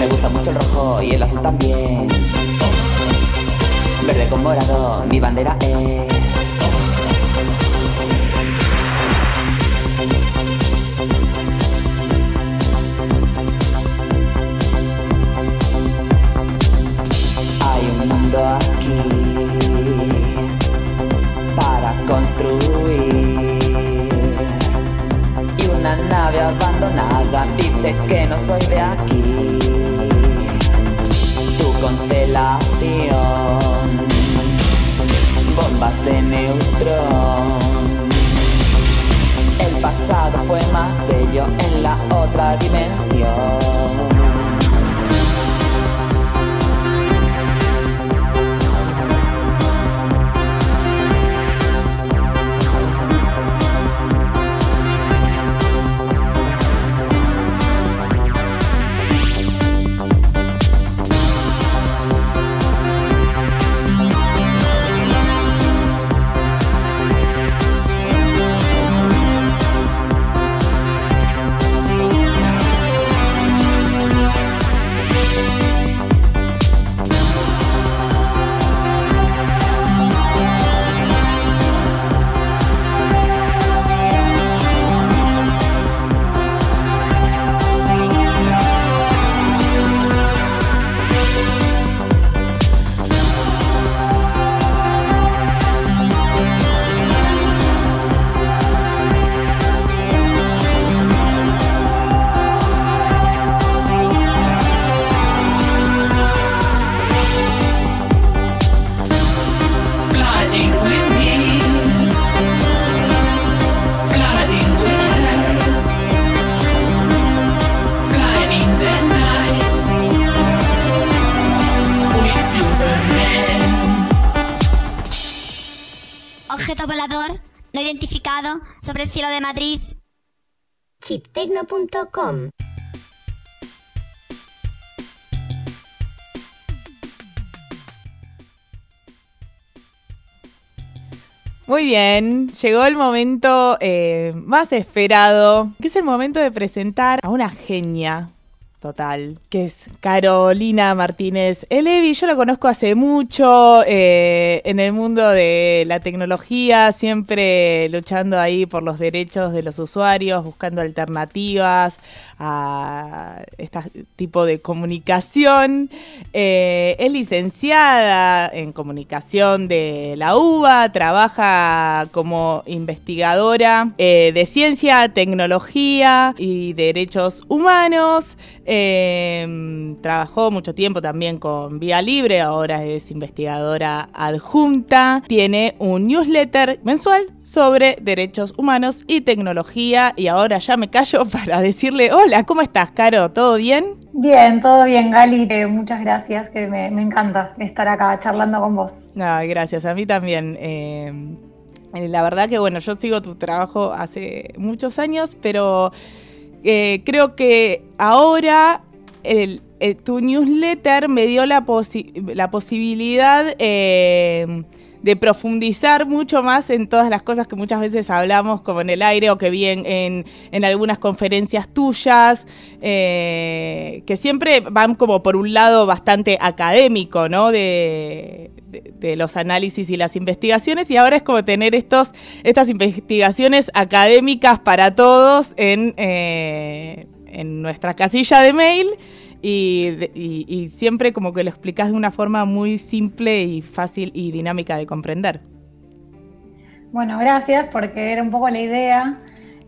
Me gusta mucho el rojo y el azul también. Verde con morado, mi bandera es. Bien, llegó el momento eh, más esperado, que es el momento de presentar a una genia total, que es Carolina Martínez Elevi. Yo la conozco hace mucho eh, en el mundo de la tecnología, siempre luchando ahí por los derechos de los usuarios, buscando alternativas a este tipo de comunicación. Eh, es licenciada en comunicación de la UBA, trabaja como investigadora eh, de ciencia, tecnología y derechos humanos. Trabajó mucho tiempo también con Vía Libre, ahora es investigadora adjunta. Tiene un newsletter mensual sobre derechos humanos y tecnología. Y ahora ya me callo para decirle, hola, ¿cómo estás, Caro? ¿Todo bien? Bien, todo bien, Gali. Eh, muchas gracias, que me, me, encanta estar acá charlando con vos. Ay, gracias, a mí también. Eh, la verdad que, bueno, yo sigo tu trabajo hace muchos años, pero eh, creo que ahora el, el, tu newsletter me dio la, posi la posibilidad eh, de profundizar mucho más en todas las cosas que muchas veces hablamos como en el aire o que vi en, algunas conferencias tuyas, eh, que siempre van como por un lado bastante académico, ¿no? De, los análisis y las investigaciones y ahora es como tener estos, estas investigaciones académicas para todos en, eh, en nuestra casilla de mail. Y, siempre como que lo explicas de una forma muy simple y fácil y dinámica de comprender. Bueno, gracias, porque era un poco la idea.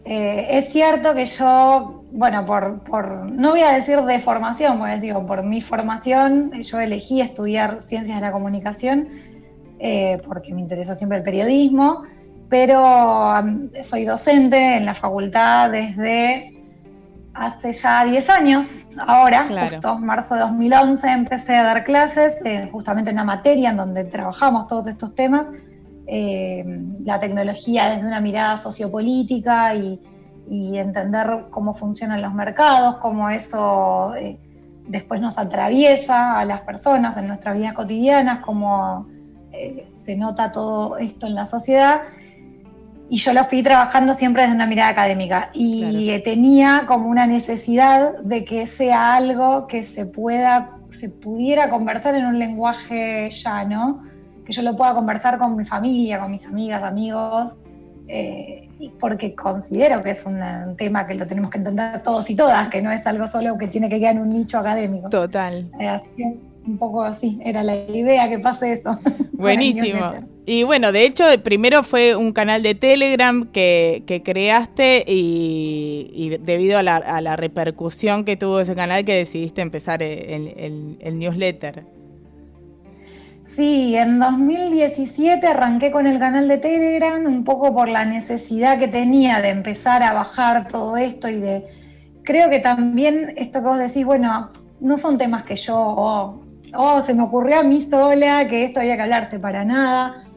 Eh, es cierto que yo, bueno, por, por, no voy a decir de formación, pues digo, por mi formación, yo elegí estudiar ciencias de la comunicación eh, porque me interesó siempre el periodismo, pero um, soy docente en la facultad desde hace ya 10 años, ahora, claro. justo marzo de 2011, empecé a dar clases eh, justamente en una materia en donde trabajamos todos estos temas, eh, la tecnología desde una mirada sociopolítica y, y, entender cómo funcionan los mercados, cómo eso eh, después nos atraviesa a las personas en nuestras vidas cotidianas, cómo se nota todo esto en la sociedad y yo lo fui trabajando siempre desde una mirada académica y claro. tenía como una necesidad de que sea algo que se pueda, se pudiera conversar en un lenguaje llano, que yo lo pueda conversar con mi familia, con mis amigas, amigos, eh, porque considero que es un, tema que lo tenemos que entender todos y todas, que no es algo solo que tiene que quedar en un nicho académico. Total. Eh, así que un poco así, era la idea que pase eso. Buenísimo. Y bueno, de hecho, primero fue un canal de Telegram que, creaste y, debido a la, repercusión que tuvo ese canal que decidiste empezar el, newsletter. Sí, en 2017 arranqué con el canal de Telegram un poco por la necesidad que tenía de empezar a bajar todo esto y de... Creo que también esto que vos decís, bueno, no son temas que yo, oh, oh, se me ocurrió a mí sola que esto había que hablarse para nada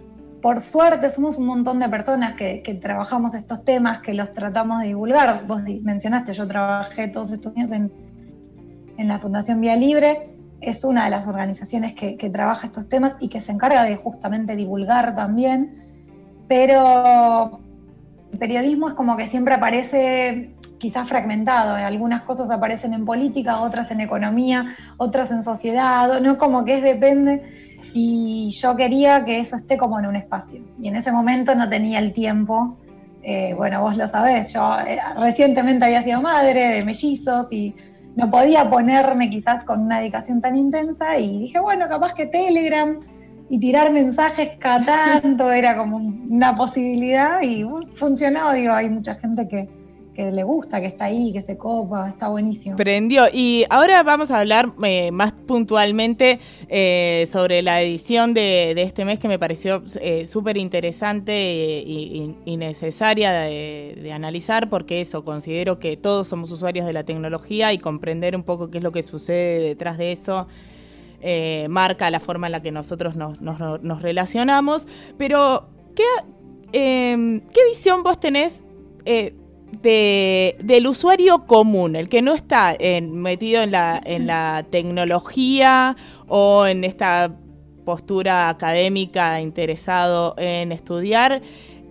por suerte somos un montón de personas que, trabajamos estos temas, que los tratamos de divulgar. Vos mencionaste, yo trabajé todos estos años en, en la Fundación Vía Libre, es una de las organizaciones que, que, trabaja estos temas y que se encarga de justamente divulgar también, pero el periodismo es como que siempre aparece quizás fragmentado, algunas cosas aparecen en política, otras en economía, otras en sociedad, no como que es depende y yo quería que eso esté como en un espacio. Y en ese momento no tenía el tiempo. Eh, sí. Bueno, vos lo sabés, yo eh, recientemente había sido madre de mellizos y no podía ponerme quizás con una dedicación tan intensa y dije, bueno, capaz que Telegram y tirar mensajes cada tanto era como una posibilidad y uh, funcionó, digo, hay mucha gente que, que le gusta, que está ahí, que se copa, está buenísimo. Prendió. Y ahora vamos a hablar eh, más puntualmente eh, sobre la edición de, este mes que me pareció eh, súper interesante y, y, necesaria de, analizar, porque eso, considero que todos somos usuarios de la tecnología y comprender un poco qué es lo que sucede detrás de eso. Eh, marca la forma en la que nosotros nos, nos, relacionamos, pero ¿qué, em, ¿qué visión vos tenés eh, de, del usuario común, el que no está en- metido en la, en la tecnología o en esta postura académica interesado en estudiar?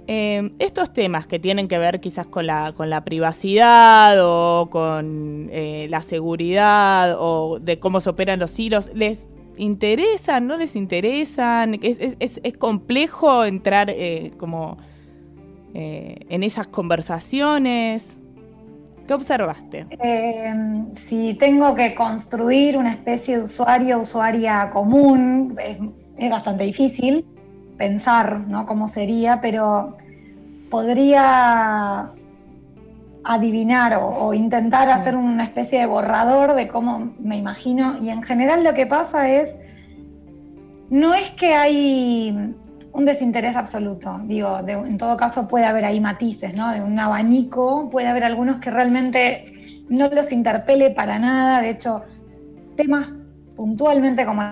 eh, estos temas que tienen que ver quizás con la, con la privacidad o con eh, la seguridad o de cómo se operan los hilos, ¿les interesan? ¿No les interesan? ¿Es, es- es- es complejo entrar eh, como eh, en esas conversaciones? ¿Qué observaste? Eh, si tengo que construir una especie de usuario, usuaria común, es, es bastante difícil pensar ¿no? cómo sería, pero podría adivinar o, o intentar Sí. hacer una especie de borrador de cómo me imagino. Y en general lo que pasa es, no es que hay un desinterés absoluto, digo, en todo caso puede haber ahí matices, ¿no? De un abanico, puede haber algunos que realmente no los interpele para nada, de hecho, temas puntualmente como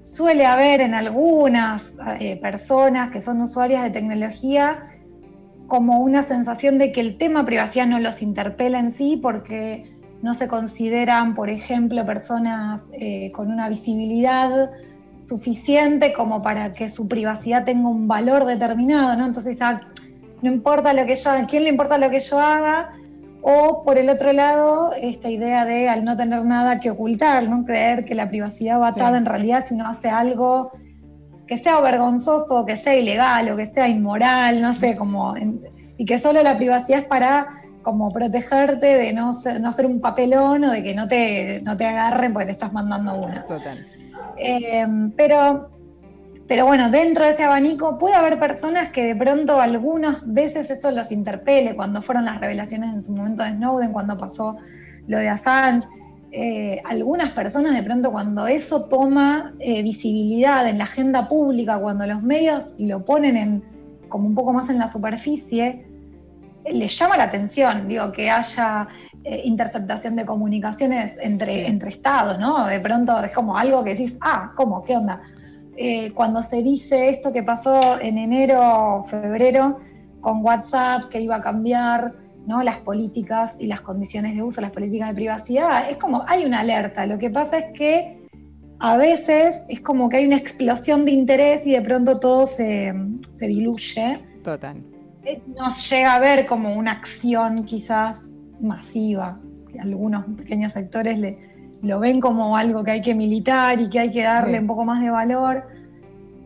suele haber en algunas eh, personas que son usuarias de tecnología como una sensación de que el tema privacidad no los interpela en sí porque no se consideran, por ejemplo, personas eh, con una visibilidad suficiente como para que su privacidad tenga un valor determinado, ¿no? Entonces, ah, no importa lo que yo haga, ¿a quién le importa lo que yo haga? O por el otro lado, esta idea de al no tener nada que ocultar, ¿no? Creer que la privacidad va Sí. atada en realidad si uno hace algo que sea vergonzoso, que sea ilegal o que sea inmoral, no sé, como y que solo la privacidad es para como protegerte de no ser, no ser un papelón o de que no te, no te agarren porque te estás mandando una. Total. Eh, pero, pero bueno, dentro de ese abanico puede haber personas que de pronto algunas veces eso los interpele, cuando fueron las revelaciones en su momento de Snowden, cuando pasó lo de Assange. Eh, algunas personas de pronto cuando eso toma eh, visibilidad en la agenda pública, cuando los medios lo ponen en, como un poco más en la superficie, les llama la atención, digo, que haya eh, interceptación de comunicaciones entre, Sí. entre estados, ¿no? De pronto es como algo que decís, ah, ¿cómo? ¿Qué onda? Eh, cuando se dice esto que pasó en enero, febrero, con WhatsApp, que iba a cambiar ¿no? las políticas y las condiciones de uso, las políticas de privacidad, es como, hay una alerta. Lo que pasa es que a veces es como que hay una explosión de interés y de pronto todo se, se diluye Total. eh, no se llega a ver como una acción quizás masiva. Algunos pequeños sectores le, lo ven como algo que hay que militar y que hay que darle Sí. un poco más de valor.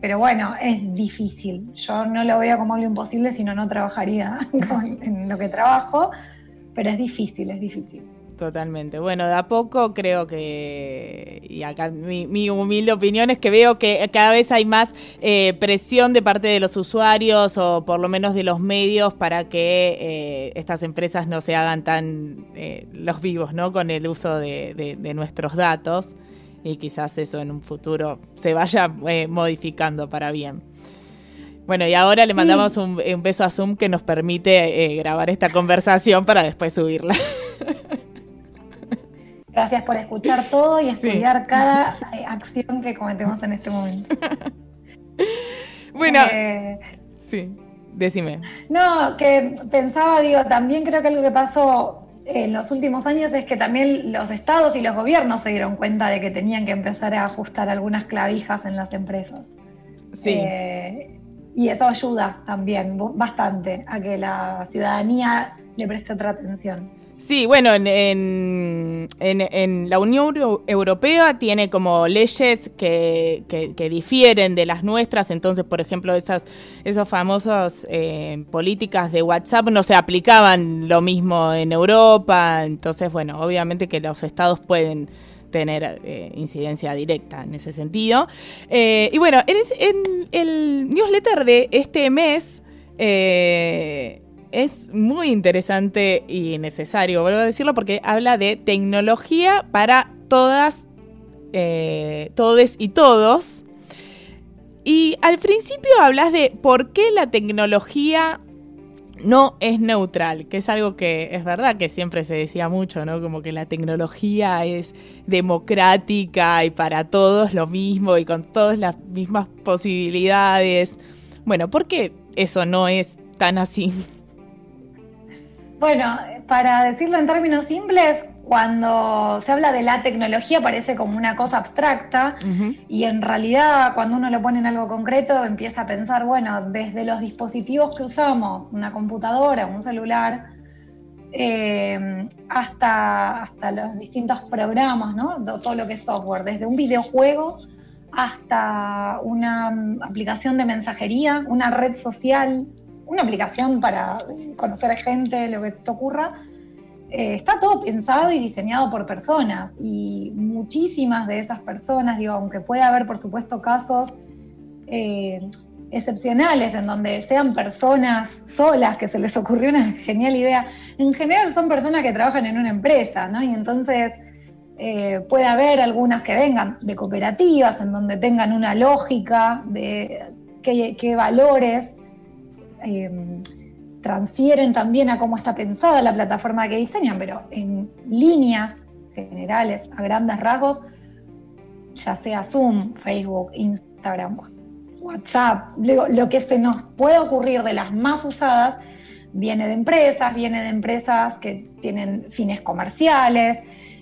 Pero bueno, es difícil. Yo no lo veo como algo imposible, sino no trabajaría con- en lo que trabajo. Pero es difícil, es difícil. Totalmente. Bueno, de a poco creo que, y acá mi, mi humilde opinión es que veo que cada vez hay más eh, presión de parte de los usuarios o por lo menos de los medios para que eh, estas empresas no se hagan tan eh, los vivos, ¿no? Con el uso de, de- de nuestros datos y quizás eso en un futuro se vaya eh, modificando para bien. Bueno, y ahora le Sí. mandamos un, un beso a Zoom que nos permite eh, grabar esta conversación para después subirla. Gracias por escuchar todo y Sí. estudiar cada eh, acción que cometemos en este momento. Bueno, Eh, sí, decime. No, que pensaba, digo, también creo que algo que pasó en los últimos años es que también los estados y los gobiernos se dieron cuenta de que tenían que empezar a ajustar algunas clavijas en las empresas. Sí, Eh, y eso ayuda también bastante a que la ciudadanía le preste otra atención. Sí, bueno, en, en, en- la Unión Euro- Europea tiene como leyes que, difieren de las nuestras, entonces, por ejemplo, esas esos famosos eh, políticas de WhatsApp no se aplicaban lo mismo en Europa, entonces, bueno, obviamente que los estados pueden tener eh, incidencia directa en ese sentido. Eh, y bueno, en, en el newsletter de este mes eh, es muy interesante y necesario, vuelvo a decirlo, porque habla de tecnología para todas, eh, todes y todos. Y al principio hablas de por qué la tecnología no es neutral, que es algo que es verdad que siempre se decía mucho, ¿no? Como que la tecnología es democrática y para todos lo mismo y con todas las mismas posibilidades. Bueno, ¿por qué eso no es tan así? Bueno, para decirlo en términos simples, cuando se habla de la tecnología parece como una cosa abstracta y en realidad cuando uno lo pone en algo concreto empieza a pensar, bueno, desde los dispositivos que usamos, una computadora, un celular, eh, hasta, hasta los distintos programas, ¿no? todo lo que es software, desde un videojuego hasta una aplicación de mensajería, una red social, una aplicación para conocer a gente, lo que te ocurra, eh, está todo pensado y diseñado por personas y muchísimas de esas personas, digo, aunque puede haber por supuesto casos eh, excepcionales en donde sean personas solas que se les ocurrió una genial idea, en general son personas que trabajan en una empresa, ¿no? Y entonces eh, puede haber algunas que vengan de cooperativas, en donde tengan una lógica de qué, valores transfieren también a cómo está pensada la plataforma que diseñan, pero en líneas generales, a grandes rasgos, ya sea Zoom, Facebook, Instagram, WhatsApp, lo que se nos puede ocurrir de las más usadas, viene de empresas, viene de empresas que tienen fines comerciales,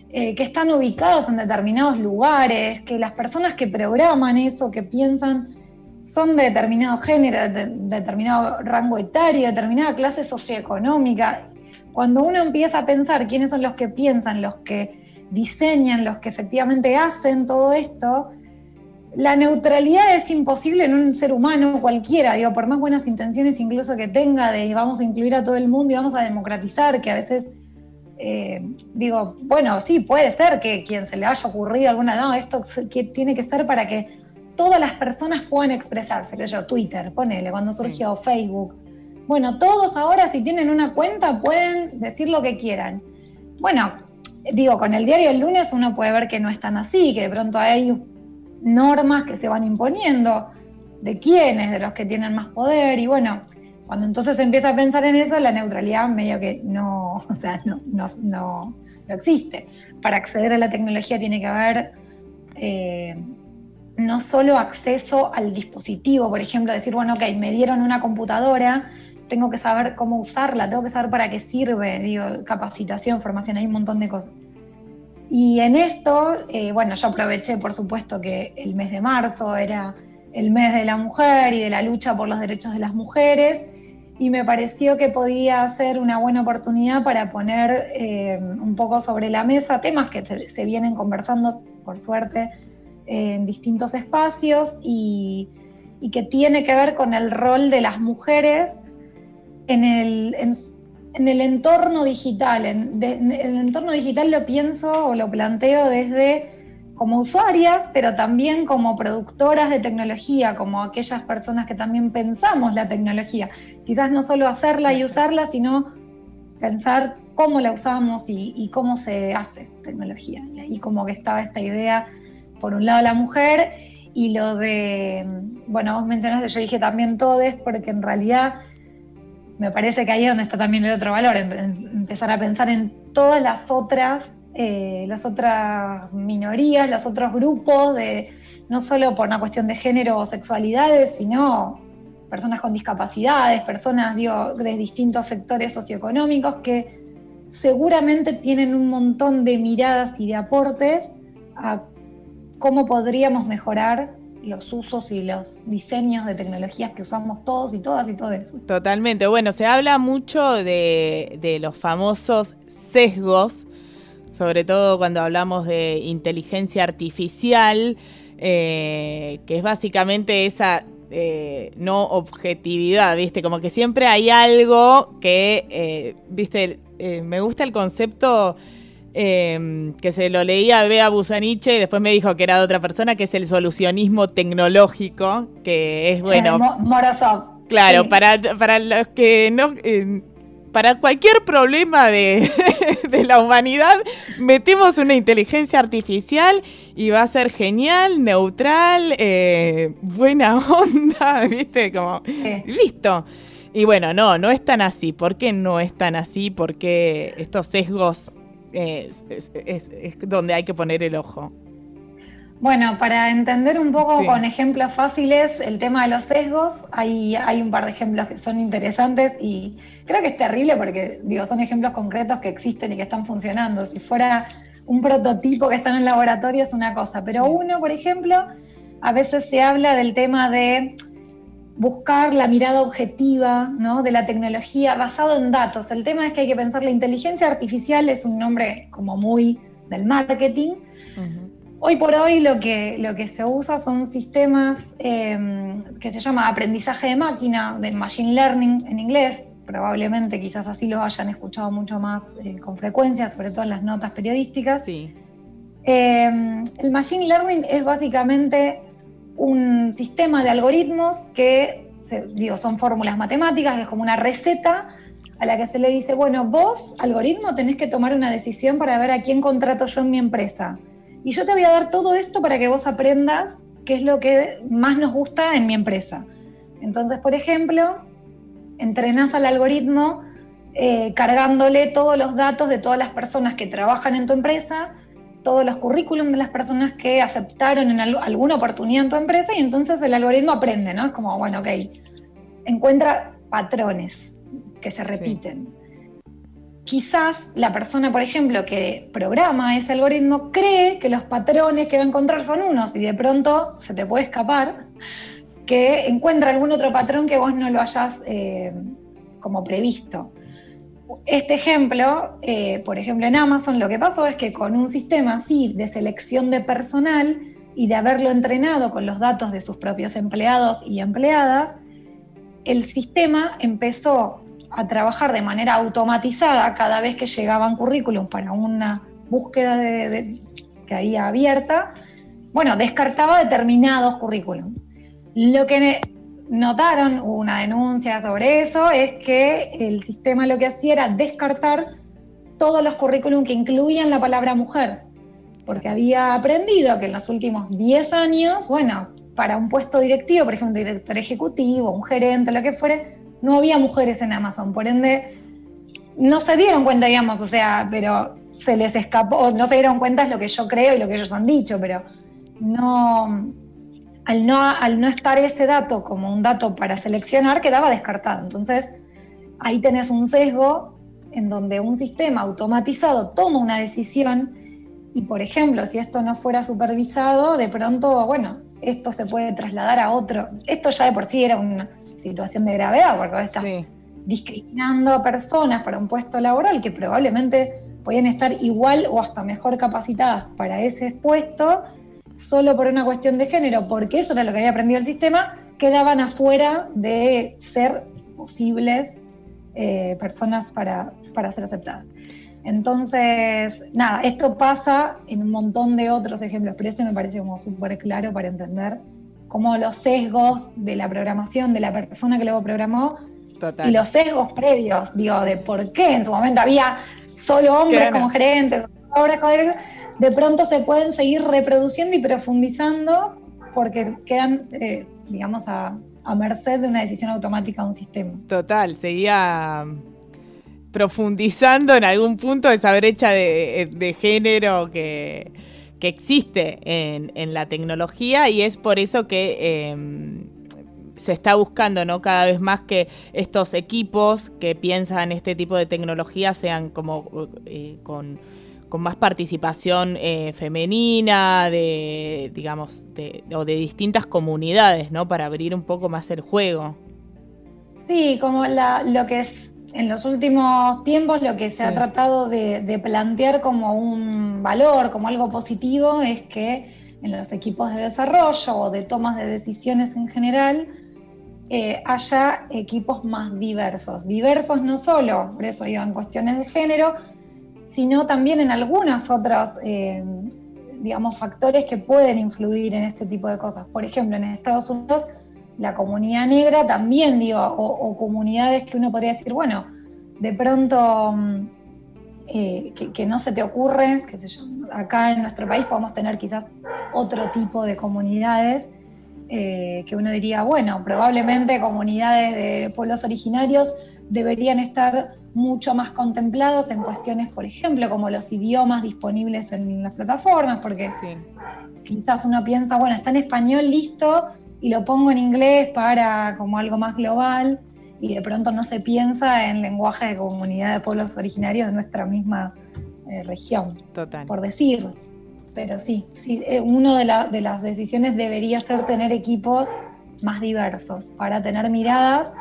eh, que están ubicados en determinados lugares, que las personas que programan eso, que piensan son de determinado género, de, determinado rango etario, determinada clase socioeconómica. Cuando uno empieza a pensar quiénes son los que piensan, los que diseñan, los que efectivamente hacen todo esto, la neutralidad es imposible en un ser humano cualquiera, digo, por más buenas intenciones incluso que tenga de vamos a incluir a todo el mundo y vamos a democratizar, que a veces eh, digo, bueno, sí, puede ser que quien se le haya ocurrido alguna, no, esto tiene que ser para que todas las personas pueden expresarse, que yo, Twitter, ponele, cuando surgió Facebook. Bueno, todos ahora si tienen una cuenta pueden decir lo que quieran. Bueno, digo, con el diario el lunes uno puede ver que no es tan así, que de pronto hay normas que se van imponiendo de quiénes, de los que tienen más poder, y bueno, cuando entonces se empieza a pensar en eso, la neutralidad medio que no, o sea, no, no, no, existe. Para acceder a la tecnología tiene que haber eh, no solo acceso al dispositivo, por ejemplo, decir, bueno, ok, me dieron una computadora, tengo que saber cómo usarla, tengo que saber para qué sirve, digo, capacitación, formación, hay un montón de cosas. Y en esto, eh, bueno, yo aproveché, por supuesto, que el mes de marzo era el mes de la mujer y de la lucha por los derechos de las mujeres, y me pareció que podía ser una buena oportunidad para poner eh, un poco sobre la mesa temas que se vienen conversando, por suerte, en distintos espacios y, que tiene que ver con el rol de las mujeres en el, en, el entorno digital. En, el entorno digital lo pienso o lo planteo desde como usuarias, pero también como productoras de tecnología, como aquellas personas que también pensamos la tecnología. Quizás no solo hacerla y usarla, sino pensar cómo la usamos y, y cómo se hace tecnología. Y ahí como que estaba esta idea por un lado la mujer y lo de, bueno, vos mencionaste, yo dije también todes, porque en realidad me parece que ahí es donde está también el otro valor, empezar a pensar en todas las otras, eh, las otras minorías, los otros grupos, de, no solo por una cuestión de género o sexualidades, sino personas con discapacidades, personas digo, de distintos sectores socioeconómicos que seguramente tienen un montón de miradas y de aportes a cómo podríamos mejorar los usos y los diseños de tecnologías que usamos todos y todas y todo eso. Totalmente. Bueno, se habla mucho de, los famosos sesgos, sobre todo cuando hablamos de inteligencia artificial, eh, que es básicamente esa eh, no objetividad, ¿viste? Como que siempre hay algo que, eh, ¿viste? me gusta el concepto Em, que se lo leía a Bea Busaniche y después me dijo que era de otra persona, que es el solucionismo tecnológico, que es bueno. Eh, Claro, para, para los que no. Eh, para cualquier problema de, la humanidad, metemos una inteligencia artificial y va a ser genial, neutral, eh, buena onda, ¿viste? Como, listo. Y bueno, no, no es tan así. ¿Por qué no es tan así? Porque estos sesgos es, donde hay que poner el ojo. Bueno, para entender un poco Sí. con ejemplos fáciles el tema de los sesgos, hay, hay un par de ejemplos que son interesantes y creo que es terrible porque digo, son ejemplos concretos que existen y que están funcionando. Si fuera un prototipo que está en el laboratorio es una cosa, pero uno, por ejemplo, a veces se habla del tema de buscar la mirada objetiva ¿no? de la tecnología basado en datos. El tema es que hay que pensar, la inteligencia artificial es un nombre como muy del marketing, Hoy por hoy lo que, lo que se usa son sistemas eh, que se llama aprendizaje de máquina, de machine learning en inglés. Probablemente quizás así lo hayan escuchado mucho más eh, con frecuencia, sobre todo en las notas periodísticas. Sí. Eh, el machine learning es básicamente un sistema de algoritmos que son fórmulas matemáticas, es como una receta a la que se le dice, bueno, vos, algoritmo, tenés que tomar una decisión para ver a quién contrato yo en mi empresa. Y yo te voy a dar todo esto para que vos aprendas qué es lo que más nos gusta en mi empresa. Entonces, por ejemplo, entrenás al algoritmo eh, cargándole todos los datos de todas las personas que trabajan en tu empresa, todos los currículum de las personas que aceptaron en al- alguna oportunidad en tu empresa y entonces el algoritmo aprende, ¿no? Es como, bueno, ok, encuentra patrones que se Sí. repiten. Quizás la persona, por ejemplo, que programa ese algoritmo cree que los patrones que va a encontrar son unos y de pronto se te puede escapar que encuentra algún otro patrón que vos no lo hayas eh, como previsto. Este ejemplo, eh, por ejemplo en Amazon, lo que pasó es que con un sistema así de selección de personal y de haberlo entrenado con los datos de sus propios empleados y empleadas, el sistema empezó a trabajar de manera automatizada cada vez que llegaban currículum para una búsqueda de- que había abierta, bueno, descartaba determinados currículum. Lo que notaron, hubo una denuncia sobre eso, es que el sistema lo que hacía era descartar todos los currículum que incluían la palabra mujer, porque había aprendido que en los últimos 10 años, bueno, para un puesto directivo, por ejemplo, un director ejecutivo, un gerente, lo que fuere, no había mujeres en Amazon, por ende, no se dieron cuenta, digamos, o sea, pero se les escapó, no se dieron cuenta es lo que yo creo y lo que ellos han dicho, pero no, al no, al no estar ese dato como un dato para seleccionar, quedaba descartado. Entonces, ahí tenés un sesgo en donde un sistema automatizado toma una decisión y, por ejemplo, si esto no fuera supervisado, de pronto, bueno, esto se puede trasladar a otro. Esto ya de por sí era una situación de gravedad, porque estás Sí. discriminando a personas para un puesto laboral que probablemente podían estar igual o hasta mejor capacitadas para ese puesto, solo por una cuestión de género, porque eso era lo que había aprendido el sistema, quedaban afuera de ser posibles eh, personas para, para ser aceptadas. Entonces, nada, esto pasa en un montón de otros ejemplos, pero este me parece como súper claro para entender cómo los sesgos de la programación de la persona que luego programó Total. y los sesgos previos, digo, de por qué en su momento había solo hombres Claro. como gerentes, hombres como de pronto se pueden seguir reproduciendo y profundizando porque quedan, eh, digamos, a, a merced de una decisión automática de un sistema. Total, seguía profundizando en algún punto esa brecha de, género que, que existe en, en la tecnología y es por eso que eh, se está buscando ¿no? cada vez más que estos equipos que piensan este tipo de tecnología sean como eh, con, con más participación eh, femenina, de digamos, de, o de distintas comunidades, ¿no? Para abrir un poco más el juego. Sí, como la, lo que es en los últimos tiempos lo que se ha tratado de, de plantear como un valor, como algo positivo, es que en los equipos de desarrollo o de tomas de decisiones en general eh, haya equipos más diversos. Diversos no solo, por eso digo, en cuestiones de género, sino también en algunos otros, eh, digamos, factores que pueden influir en este tipo de cosas. Por ejemplo, en Estados Unidos la comunidad negra también, digo, o, comunidades que uno podría decir, bueno, de pronto mm, eh, que, no se te ocurre, qué sé acá en nuestro país podemos tener quizás otro tipo de comunidades eh, que uno diría, bueno, probablemente comunidades de pueblos originarios deberían estar mucho más contemplados en cuestiones, por ejemplo, como los idiomas disponibles en las plataformas, porque quizás uno piensa, bueno, está en español, listo, y lo pongo en inglés para como algo más global, y de pronto no se piensa en lenguaje de comunidad de pueblos originarios de nuestra misma eh, región, Total. por decir. Pero sí, sí eh, una de, de las decisiones debería ser tener equipos más diversos, para tener miradas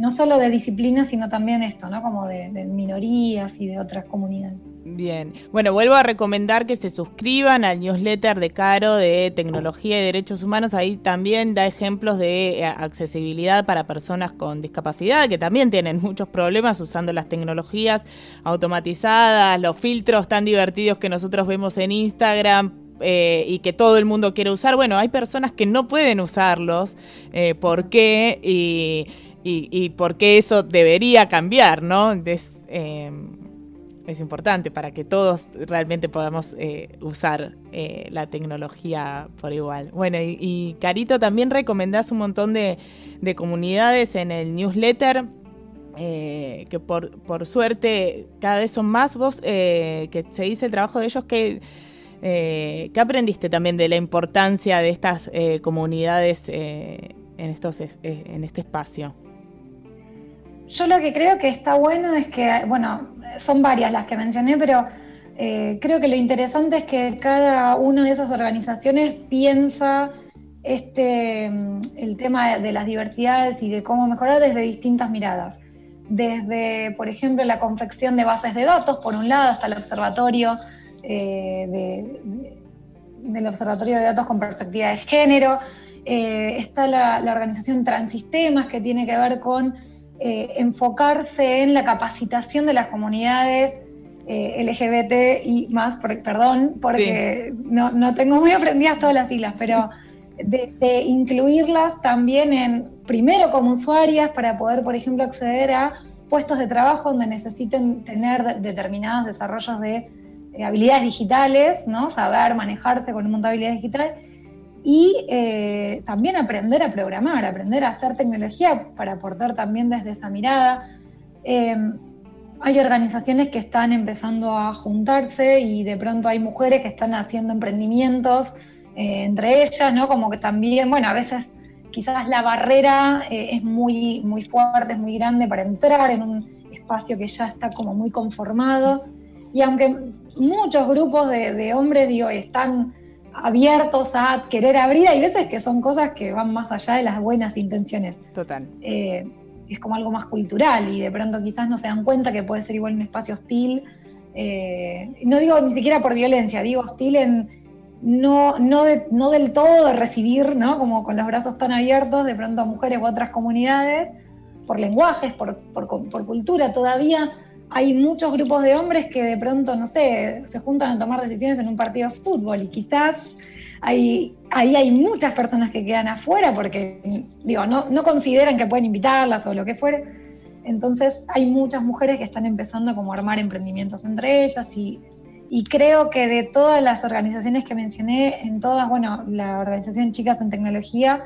no solo de disciplinas, sino también esto, ¿no? Como de, minorías y de otras comunidades. Bien, bueno, vuelvo a recomendar que se suscriban al newsletter de Caro de Tecnología y Derechos Humanos. Ahí también da ejemplos de eh, accesibilidad para personas con discapacidad, que también tienen muchos problemas usando las tecnologías automatizadas, los filtros tan divertidos que nosotros vemos en Instagram, eh, y que todo el mundo quiere usar. Bueno, hay personas que no pueden usarlos. Eh, ¿Por qué? Y, y, por qué eso debería cambiar, ¿no? Es, em, es importante para que todos realmente podamos eh, usar eh, la tecnología por igual. Bueno, y, Carito, también recomendás un montón de, comunidades en el newsletter. Eh, que por, suerte cada vez son más vos que seguís el trabajo de ellos que ¿Qué aprendiste también de la importancia de estas comunidades en, estos, en este espacio? Yo lo que creo que está bueno es que, bueno, son varias las que mencioné, pero eh, creo que lo interesante es que cada una de esas organizaciones piensa este, mm, el tema de las diversidades y de cómo mejorar desde distintas miradas. Desde, por ejemplo, la confección de bases de datos, por un lado, hasta el observatorio eh, del Observatorio de Datos con Perspectiva de Género. Eh, está la, la organización Transistemas, que tiene que ver con eh, enfocarse en la capacitación de las comunidades eh, LGBT y más, perdón, porque no, tengo muy aprendidas todas las siglas, pero de, incluirlas también en, primero como usuarias, para poder, por ejemplo, acceder a puestos de trabajo donde necesiten tener determinados desarrollos de habilidades digitales, ¿no? Saber manejarse con un montón de habilidades digitales y eh, también aprender a programar, aprender a hacer tecnología para aportar también desde esa mirada. Eh, hay organizaciones que están empezando a juntarse y de pronto hay mujeres que están haciendo emprendimientos eh, entre ellas, ¿no? Como que también, bueno, a veces quizás la barrera es muy, muy fuerte, es muy grande para entrar en un espacio que ya está como muy conformado. Y aunque muchos grupos de, de hombres, digo, están abiertos a querer abrir, hay veces que son cosas que van más allá de las buenas intenciones. Total. Eh, es como algo más cultural y de pronto quizás no se dan cuenta que puede ser igual un espacio hostil. Eh, no digo ni siquiera por violencia, digo hostil en no, no, no del todo de recibir, ¿no? Como con los brazos tan abiertos de pronto a mujeres u otras comunidades, por lenguajes, por, por, por cultura. Todavía hay muchos grupos de hombres que de pronto, no sé, se juntan a tomar decisiones en un partido de fútbol y quizás hay, ahí hay muchas personas que quedan afuera porque, digo, no, no consideran que pueden invitarlas o lo que fuere. Entonces hay muchas mujeres que están empezando como a armar emprendimientos entre ellas y, y creo que de todas las organizaciones que mencioné, en todas, bueno, la organización Chicas en Tecnología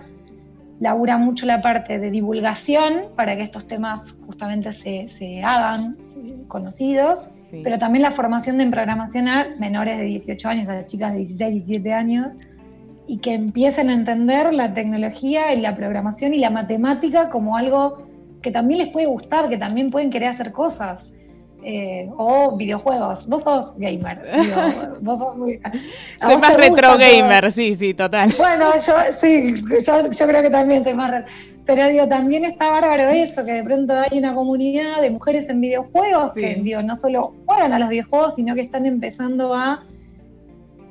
labura mucho la parte de divulgación para que estos temas justamente se, hagan conocidos, pero también la formación de programación a menores de 18 años, a chicas de 16, 17 años, y que empiecen a entender la tecnología y la programación y la matemática como algo que también les puede gustar, que también pueden querer hacer cosas. Eh, o videojuegos. Vos sos gamer. vos sos muy... Soy más retro gamer, sí, sí, total. Bueno, yo sí, yo, creo que también soy más retro. Pero digo, también está bárbaro eso, que de pronto hay una comunidad de mujeres en videojuegos que digo, no solo juegan a los videojuegos, sino que están empezando a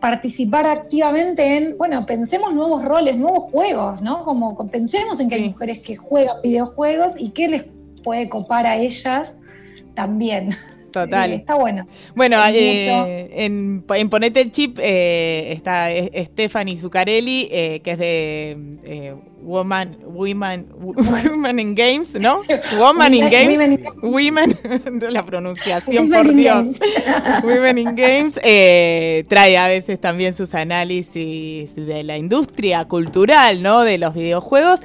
participar activamente en, bueno, pensemos nuevos roles, nuevos juegos, ¿no? Como pensemos en que hay mujeres que juegan videojuegos y qué les puede copar a ellas también. Total. Eh, está bueno. Bueno, eh, en, en, Ponete el Chip eh, está Stephanie Zuccarelli, que es de Woman, Women, Women in Games, ¿no? Woman in Games. Women, la pronunciación, por Dios. Women in Games. Eh, trae a veces también sus análisis de la industria cultural, ¿no? De los videojuegos.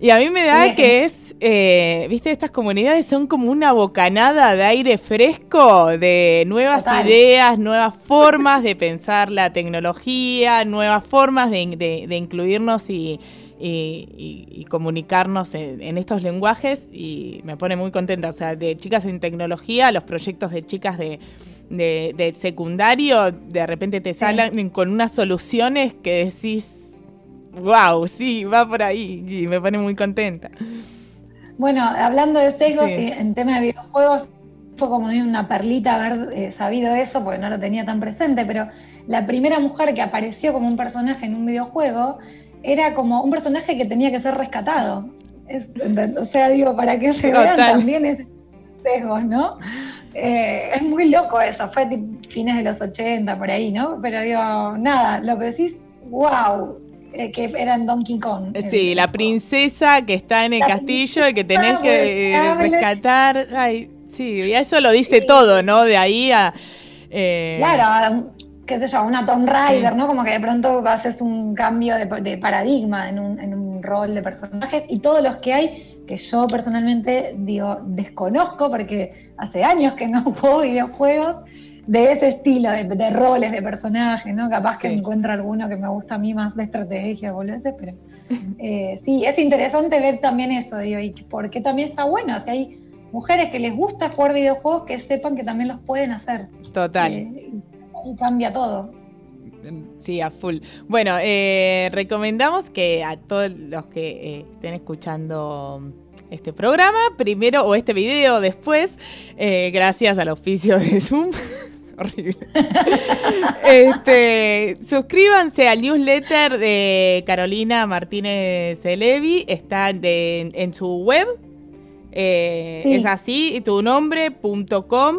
Y a mí me da que es eh, viste, estas comunidades son como una bocanada de aire fresco, de nuevas Total. ideas, nuevas formas de pensar la tecnología, nuevas formas de, de- de incluirnos y, y- y- y comunicarnos en, en estos lenguajes y me pone muy contenta. O sea, de chicas en tecnología, los proyectos de chicas de, de- de secundario, de repente te salen con unas soluciones que decís, wow, sí, va por ahí y me pone muy contenta. Bueno, hablando de sesgos Sí. y en tema de videojuegos, fue como una perlita haber eh, sabido eso, porque no lo tenía tan presente, pero la primera mujer que apareció como un personaje en un videojuego era como un personaje que tenía que ser rescatado. Es- o sea, digo, para que se vean también esos sesgos, ¿no? Eh, es muy loco eso, fue fines de los 80, por ahí, ¿no? Pero digo, nada, lo que decís, wow, que era en Donkey Kong. Eh, Sí, la princesa que está en el La castillo y que tenés que eh, rescatar. Ay, sí, y eso lo dice todo, ¿no? De ahí a. eh, Claro, qué sé yo, una Tomb Raider, ¿no? Como que de pronto haces un cambio de, de paradigma en un, en un rol de personajes y todos los que hay, que yo personalmente digo, desconozco porque hace años que no juego videojuegos de ese estilo, de, de roles de personajes, ¿no? Capaz que Sí. encuentro alguno que me gusta a mí más de estrategia, boludeces, pero eh, sí, es interesante ver también eso, digo, y porque también está bueno, si hay mujeres que les gusta jugar videojuegos, que sepan que también los pueden hacer. Total. Eh, y cambia todo. Sí, a full. Bueno, eh, recomendamos que a todos los que eh, estén escuchando este programa, primero, o este video después, eh, gracias al oficio de Zoom. Horrible. este, suscríbanse al newsletter de Carolina Martínez Elevi. Está de- en su web. Eh, Sí. Es así, tu nombre.com.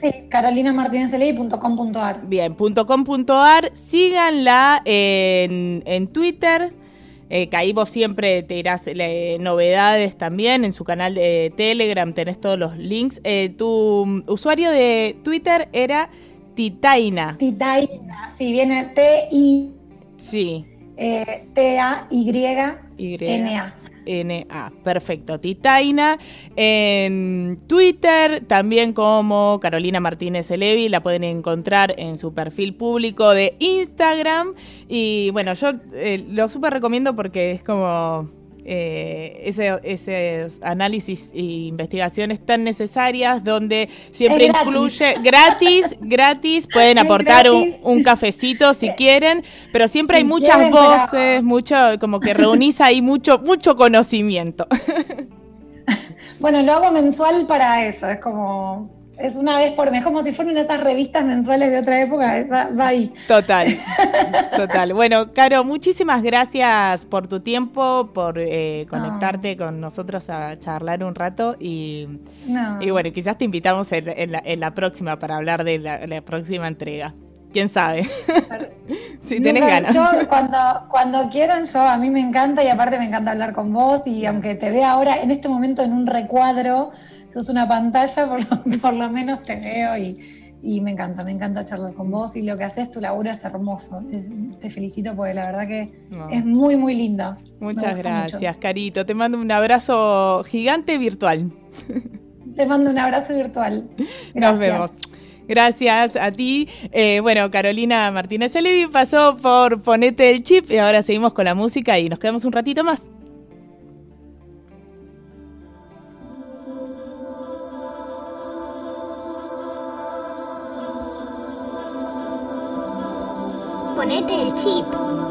Sí, carolinamartinezley.com.ar. Bien, .com.ar, síganla en, en Twitter, eh, que ahí vos siempre te irás eh, novedades también, en su canal de Telegram tenés todos los links. Eh, tu usuario de Twitter era Titaina. Titaina, sí, viene T-I. Sí. eh, T-A-Y-N-A. NA, perfecto. Titaina. En Twitter, también como Carolina Martínez Elevi, la pueden encontrar en su perfil público de Instagram. Y bueno, yo eh, lo súper recomiendo porque es como eh, ese, esos análisis e investigaciones tan necesarias donde siempre gratis. incluye gratis, gratis, pueden aportar un, gratis. un cafecito si quieren, pero siempre hay Si muchas quieren, pero- voces, mucho, como que reunís ahí mucho, mucho conocimiento. Bueno, lo hago mensual para eso, es como. Es una vez por mes, como si fueran esas revistas mensuales de otra época, va, va ahí. Total, total. Bueno, Caro, muchísimas gracias por tu tiempo, por eh, conectarte con nosotros a charlar un rato y, No. y bueno, quizás te invitamos en, en la, en la próxima para hablar de la, la próxima entrega. ¿Quién sabe? si tenés Nunca- ganas. Yo cuando, cuando quieran, yo a mí me encanta y aparte me encanta hablar con vos y aunque te vea ahora en este momento en un recuadro, es una pantalla, por lo, por lo menos te veo y, y me encanta, me encanta charlar con vos y lo que haces, tu laburo es hermoso. Te, te felicito porque la verdad que No. es muy, muy lindo. Me Muchas gracias, mucho. Carito. Te mando un abrazo gigante virtual. Te mando un abrazo virtual. Nos vemos. Gracias a ti. Eh, bueno, Carolina Martínez Elevi pasó por Ponete el Chip y ahora seguimos con la música y nos quedamos un ratito más. Ponete el chip.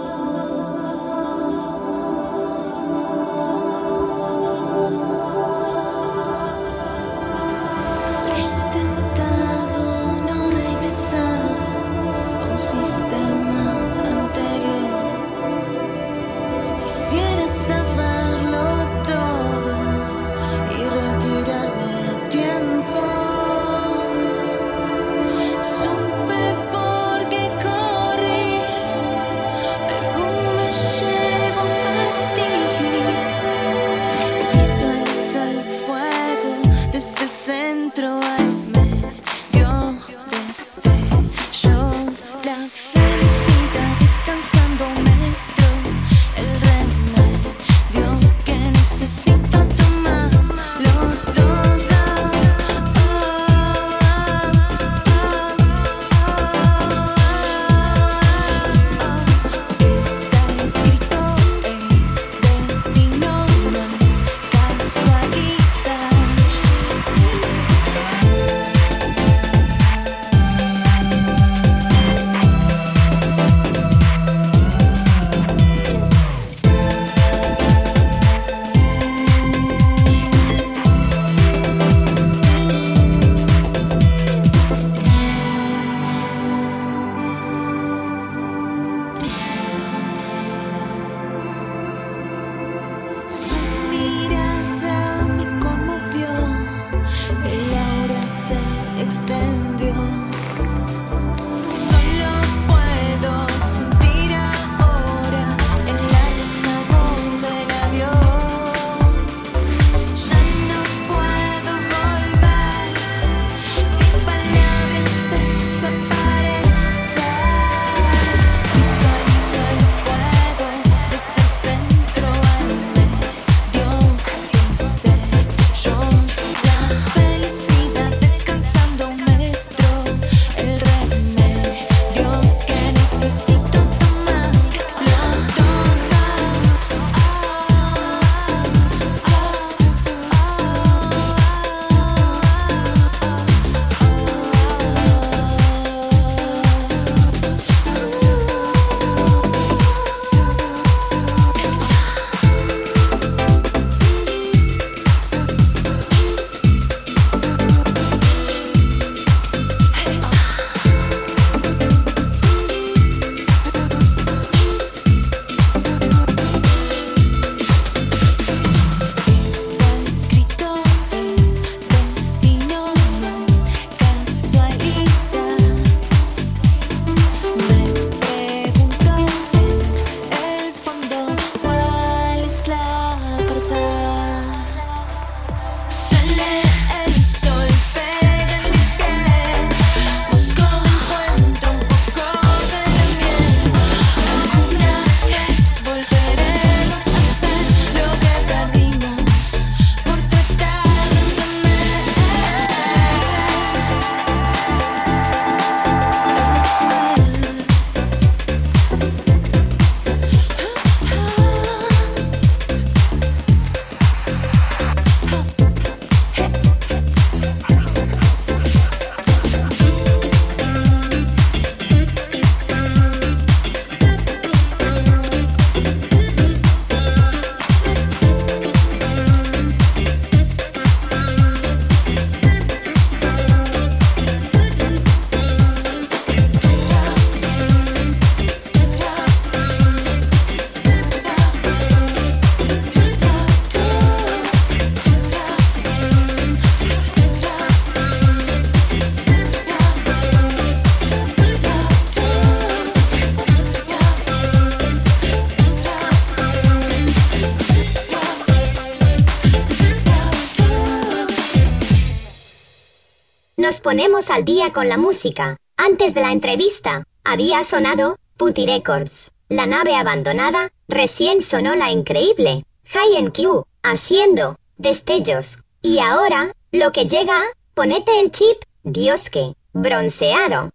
Ponemos al día con la música. Antes de la entrevista, había sonado Putty Records. La nave abandonada, recién sonó la increíble High Q, haciendo destellos. Y ahora, lo que llega, ponete el chip, Dios que, bronceado.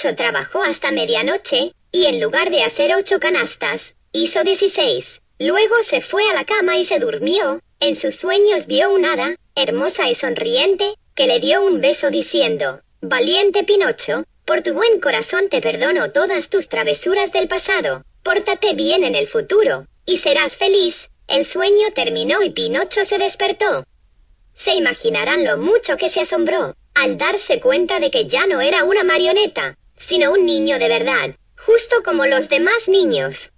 Pinocho trabajó hasta medianoche, y en lugar de hacer ocho canastas, hizo 16. Luego se fue a la cama y se durmió. En sus sueños vio un hada, hermosa y sonriente, que le dio un beso diciendo, Valiente Pinocho, por tu buen corazón te perdono todas tus travesuras del pasado. Pórtate bien en el futuro, y serás feliz. El sueño terminó y Pinocho se despertó. Se imaginarán lo mucho que se asombró al darse cuenta de que ya no era una marioneta, sino un niño de verdad, justo como los demás niños.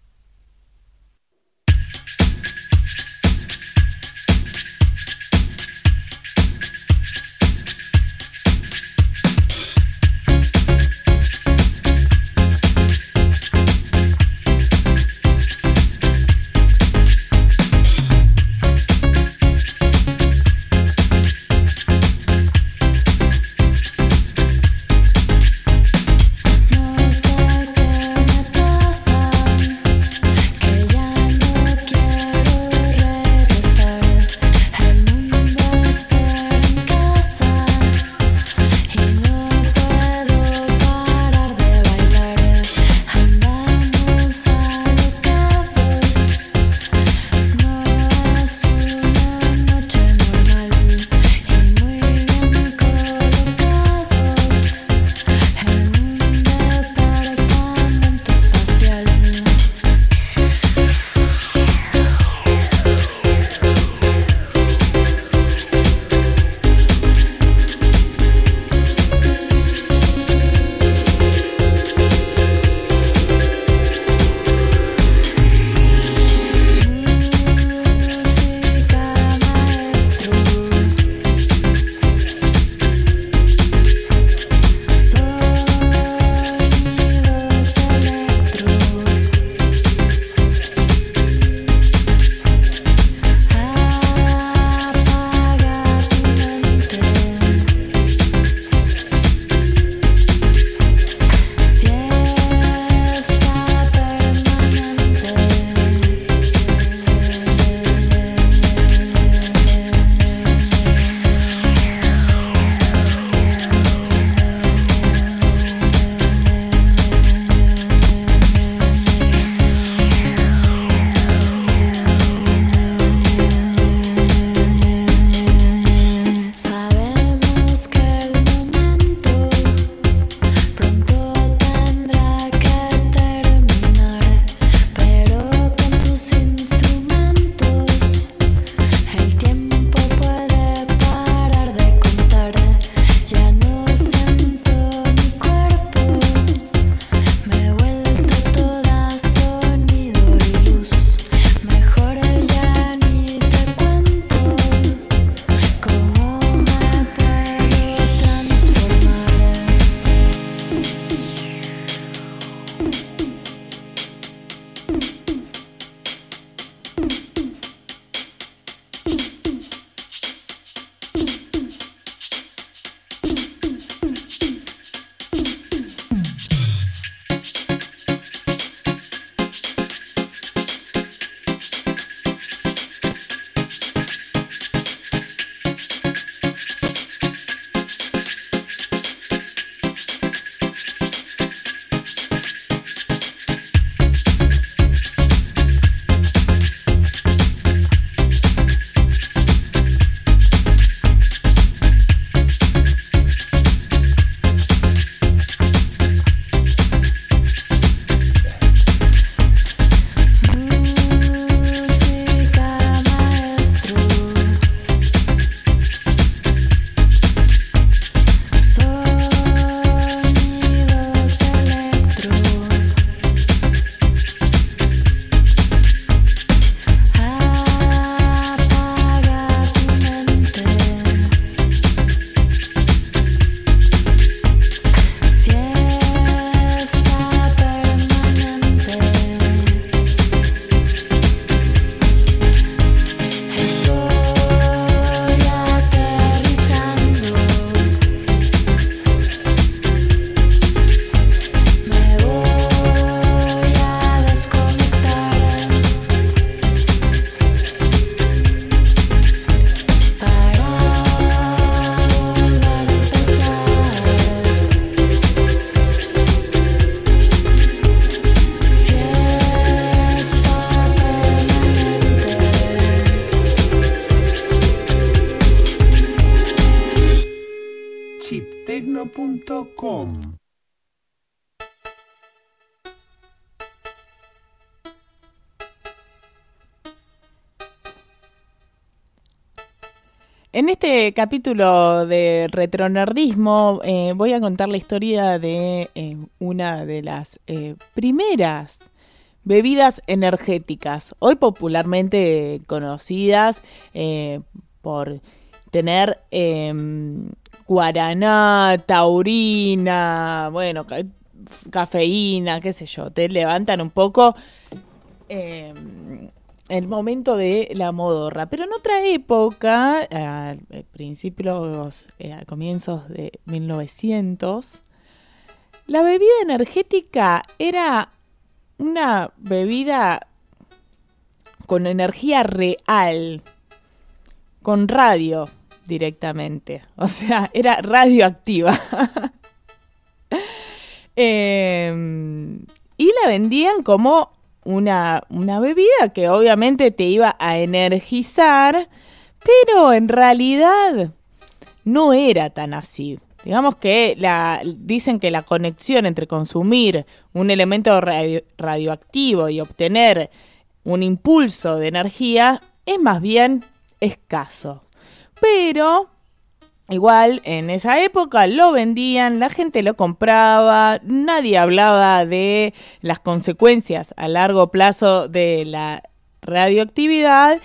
Capítulo de retronerdismo eh, voy a contar la historia de eh, una de las eh, primeras bebidas energéticas, hoy popularmente conocidas eh, por tener em, guaraná, taurina, bueno, ca- cafeína, qué sé yo, te levantan un poco em, el momento de la modorra. Pero en otra época, a principios, eh, a comienzos de 1900, la bebida energética era una bebida con energía real, con radio directamente. O sea, era radioactiva. Eh, y la vendían como una, una bebida que obviamente te iba a energizar, pero en realidad no era tan así. Digamos que la, dicen que la conexión entre consumir un elemento radio- radioactivo y obtener un impulso de energía es más bien escaso. Pero igual en esa época lo vendían, la gente lo compraba, nadie hablaba de las consecuencias a largo plazo de la radioactividad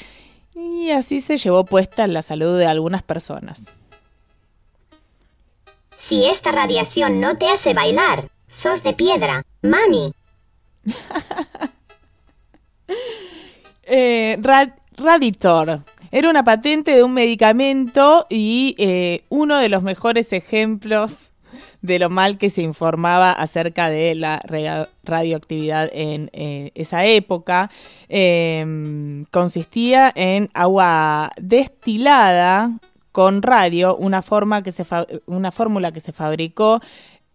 y así se llevó puesta la salud de algunas personas. Si esta radiación no te hace bailar, sos de piedra, mami. Eh, Ra- Raditor. Era una patente de un medicamento y eh, uno de los mejores ejemplos de lo mal que se informaba acerca de la radioactividad en eh, esa época. Eh, consistía en agua destilada con radio, una, forma que se una fórmula que se fabricó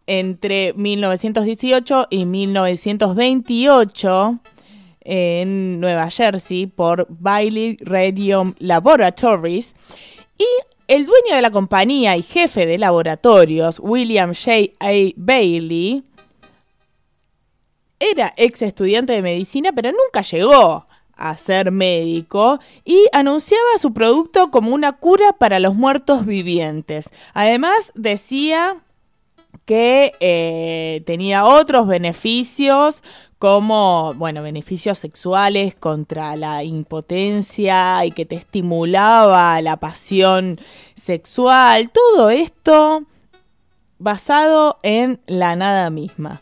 entre 1918 y 1928 en Nueva Jersey por Bailey Radium Laboratories y el dueño de la compañía y jefe de laboratorios, William J. A. Bailey, era ex estudiante de medicina, pero nunca llegó a ser médico y anunciaba su producto como una cura para los muertos vivientes. Además, decía que eh, tenía otros beneficios como, bueno, beneficios sexuales contra la impotencia y que te estimulaba la pasión sexual. Todo esto basado en la nada misma.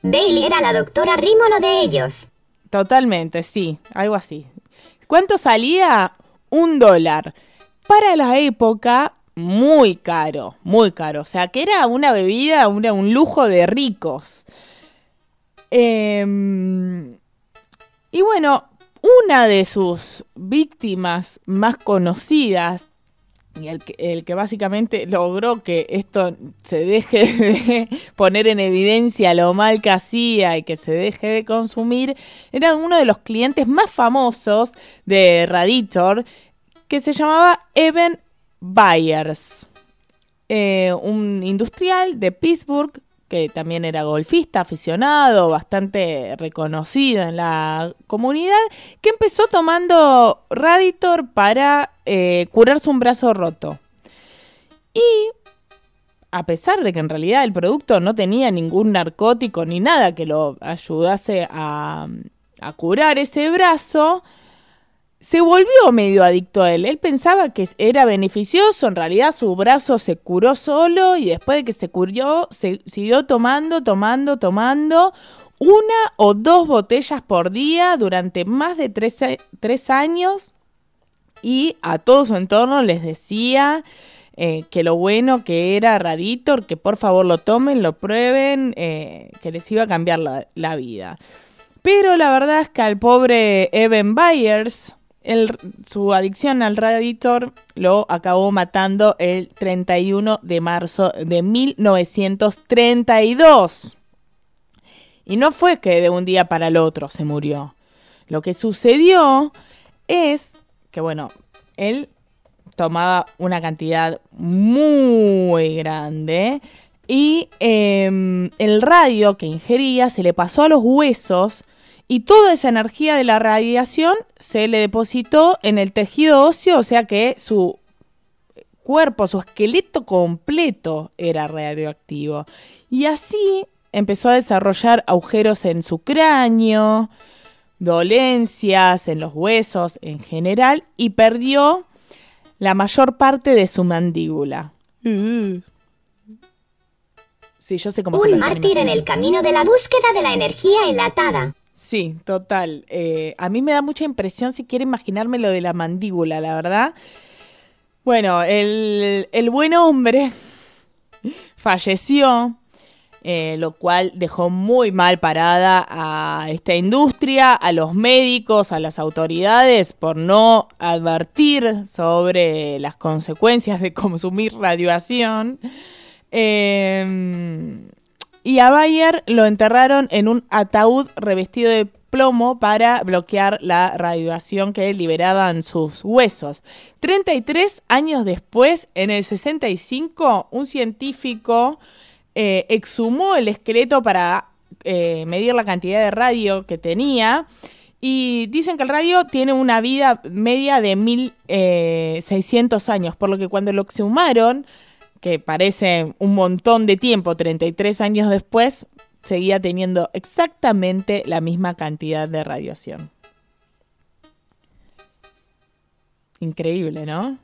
Bailey era la doctora Rímolo de ellos. Totalmente, sí, algo así. ¿Cuánto salía? Un dólar. Para la época, muy caro, muy caro. O sea, que era una bebida, una- un lujo de ricos. Em, y bueno, una de sus víctimas más conocidas, y el que, básicamente logró que esto se deje de poner en evidencia lo mal que hacía y que se deje de consumir, era uno de los clientes más famosos de Raditor, que se llamaba Evan Byers, eh, un industrial de Pittsburgh que también era golfista, aficionado, bastante reconocido en la comunidad, que empezó tomando Raditor para eh, curarse un brazo roto. Y a pesar de que en realidad el producto no tenía ningún narcótico ni nada que lo ayudase a, a curar ese brazo, se volvió medio adicto a él. Él pensaba que era beneficioso, en realidad su brazo se curó solo y después de que se curó, se siguió tomando, tomando, tomando una o dos botellas por día durante más de tres, años y a todo su entorno les decía eh, que lo bueno que era Raditor, que por favor lo tomen, lo prueben, eh, que les iba a cambiar la, la vida. Pero la verdad es que al pobre Evan Byers, su adicción al Raditor lo acabó matando el 31 de marzo de 1932. Y no fue que de un día para el otro se murió. Lo que sucedió es que, bueno, él tomaba una cantidad muy grande y em, el radio que ingería se le pasó a los huesos y toda esa energía de la radiación se le depositó en el tejido óseo, o sea que su cuerpo, su esqueleto completo era radioactivo. Y así empezó a desarrollar agujeros en su cráneo, dolencias en los huesos en general y perdió la mayor parte de su mandíbula. Sí, yo sé cómo Un mártir en el camino de la búsqueda de la energía enlatada. Sí, total. Eh, a mí me da mucha impresión si quiere imaginarme lo de la mandíbula, la verdad. Bueno, el, el buen hombre falleció, eh, lo cual dejó muy mal parada a esta industria, a los médicos, a las autoridades por no advertir sobre las consecuencias de consumir radiación. Eh, y a Bayer lo enterraron en un ataúd revestido de plomo para bloquear la radiación que liberaban sus huesos. 33 años después, en el 65, un científico eh, exhumó el esqueleto para eh, medir la cantidad de radio que tenía. Y dicen que el radio tiene una vida media de 1600 años, por lo que cuando lo exhumaron, que parece un montón de tiempo, 33 años después, seguía teniendo exactamente la misma cantidad de radiación. Increíble, ¿no?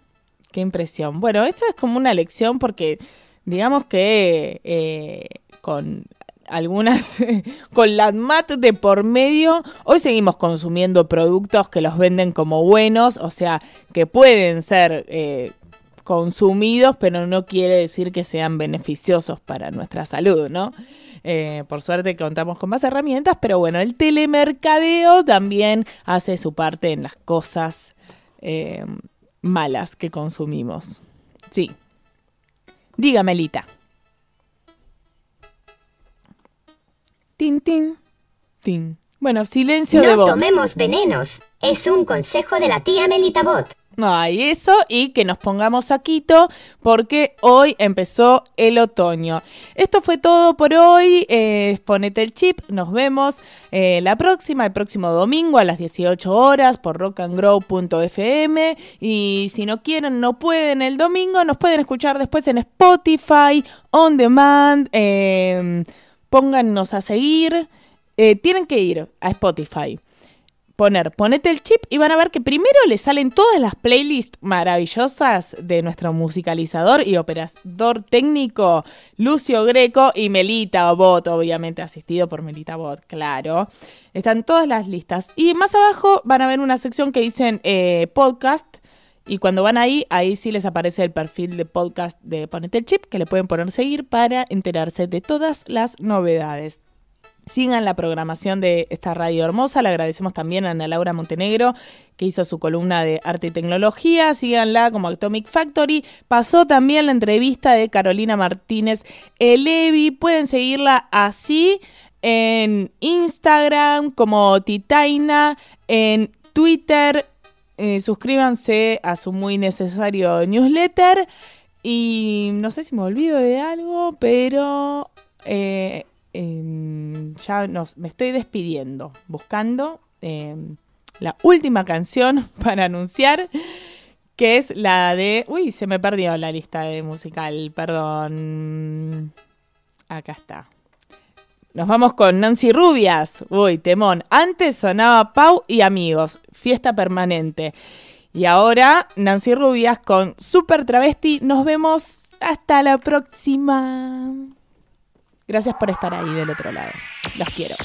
Qué impresión. Bueno, eso es como una lección porque digamos que eh, con algunas, con la MAT de por medio, hoy seguimos consumiendo productos que los venden como buenos, o sea, que pueden ser eh, consumidos, pero no quiere decir que sean beneficiosos para nuestra salud, ¿no? Eh, por suerte contamos con más herramientas, pero bueno, el telemercadeo también hace su parte en las cosas eh, malas que consumimos. Sí. Dígame, Lita. Tin, tin, tin. Bueno, silencio de No voz. tomemos venenos. Es un consejo de la tía Melita Bot. Ay, eso y que nos pongamos saquito porque hoy empezó el otoño. Esto fue todo por hoy. Eh, ponete el chip. Nos vemos eh, la próxima, el próximo domingo a las 18 horas por rockandgrow.fm. Y si no quieren, no pueden el domingo, nos pueden escuchar después en Spotify, on demand. eh, póngannos a seguir. Eh, tienen que ir a Spotify poner, ponete el chip y van a ver que primero le salen todas las playlists maravillosas de nuestro musicalizador y operador técnico Lucio Greco y Melita Bot, obviamente asistido por Melita Bot, claro. Están todas las listas. Y más abajo van a ver una sección que dicen eh, podcast. Y cuando van ahí, ahí sí les aparece el perfil de podcast de Ponete el Chip, que le pueden poner seguir para enterarse de todas las novedades. Sigan la programación de esta radio hermosa. Le agradecemos también a Ana Laura Montenegro, que hizo su columna de arte y tecnología. Síganla como Atomic Factory. Pasó también la entrevista de Carolina Martínez Elevi. Pueden seguirla así en Instagram como Titaina, en Twitter. Eh, suscríbanse a su muy necesario newsletter. Y no sé si me olvido de algo, pero eh, eh, ya me estoy despidiendo, buscando eh, la última canción para anunciar, que es la de... Uy, se me perdió la lista de musical, perdón. Acá está. Nos vamos con Nancy Rubias. Uy, temón. Antes sonaba Pau y Amigos, fiesta permanente. Y ahora Nancy Rubias con Super Travesti. Nos vemos hasta la próxima. Gracias por estar ahí del otro lado. Los quiero.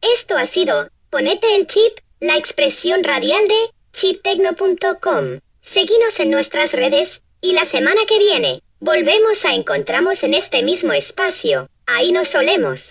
Esto ha sido Ponete el chip, la expresión radial de chiptecno.com. Seguinos en nuestras redes y la semana que viene volvemos a encontrarnos en este mismo espacio. Ahí nos solemos.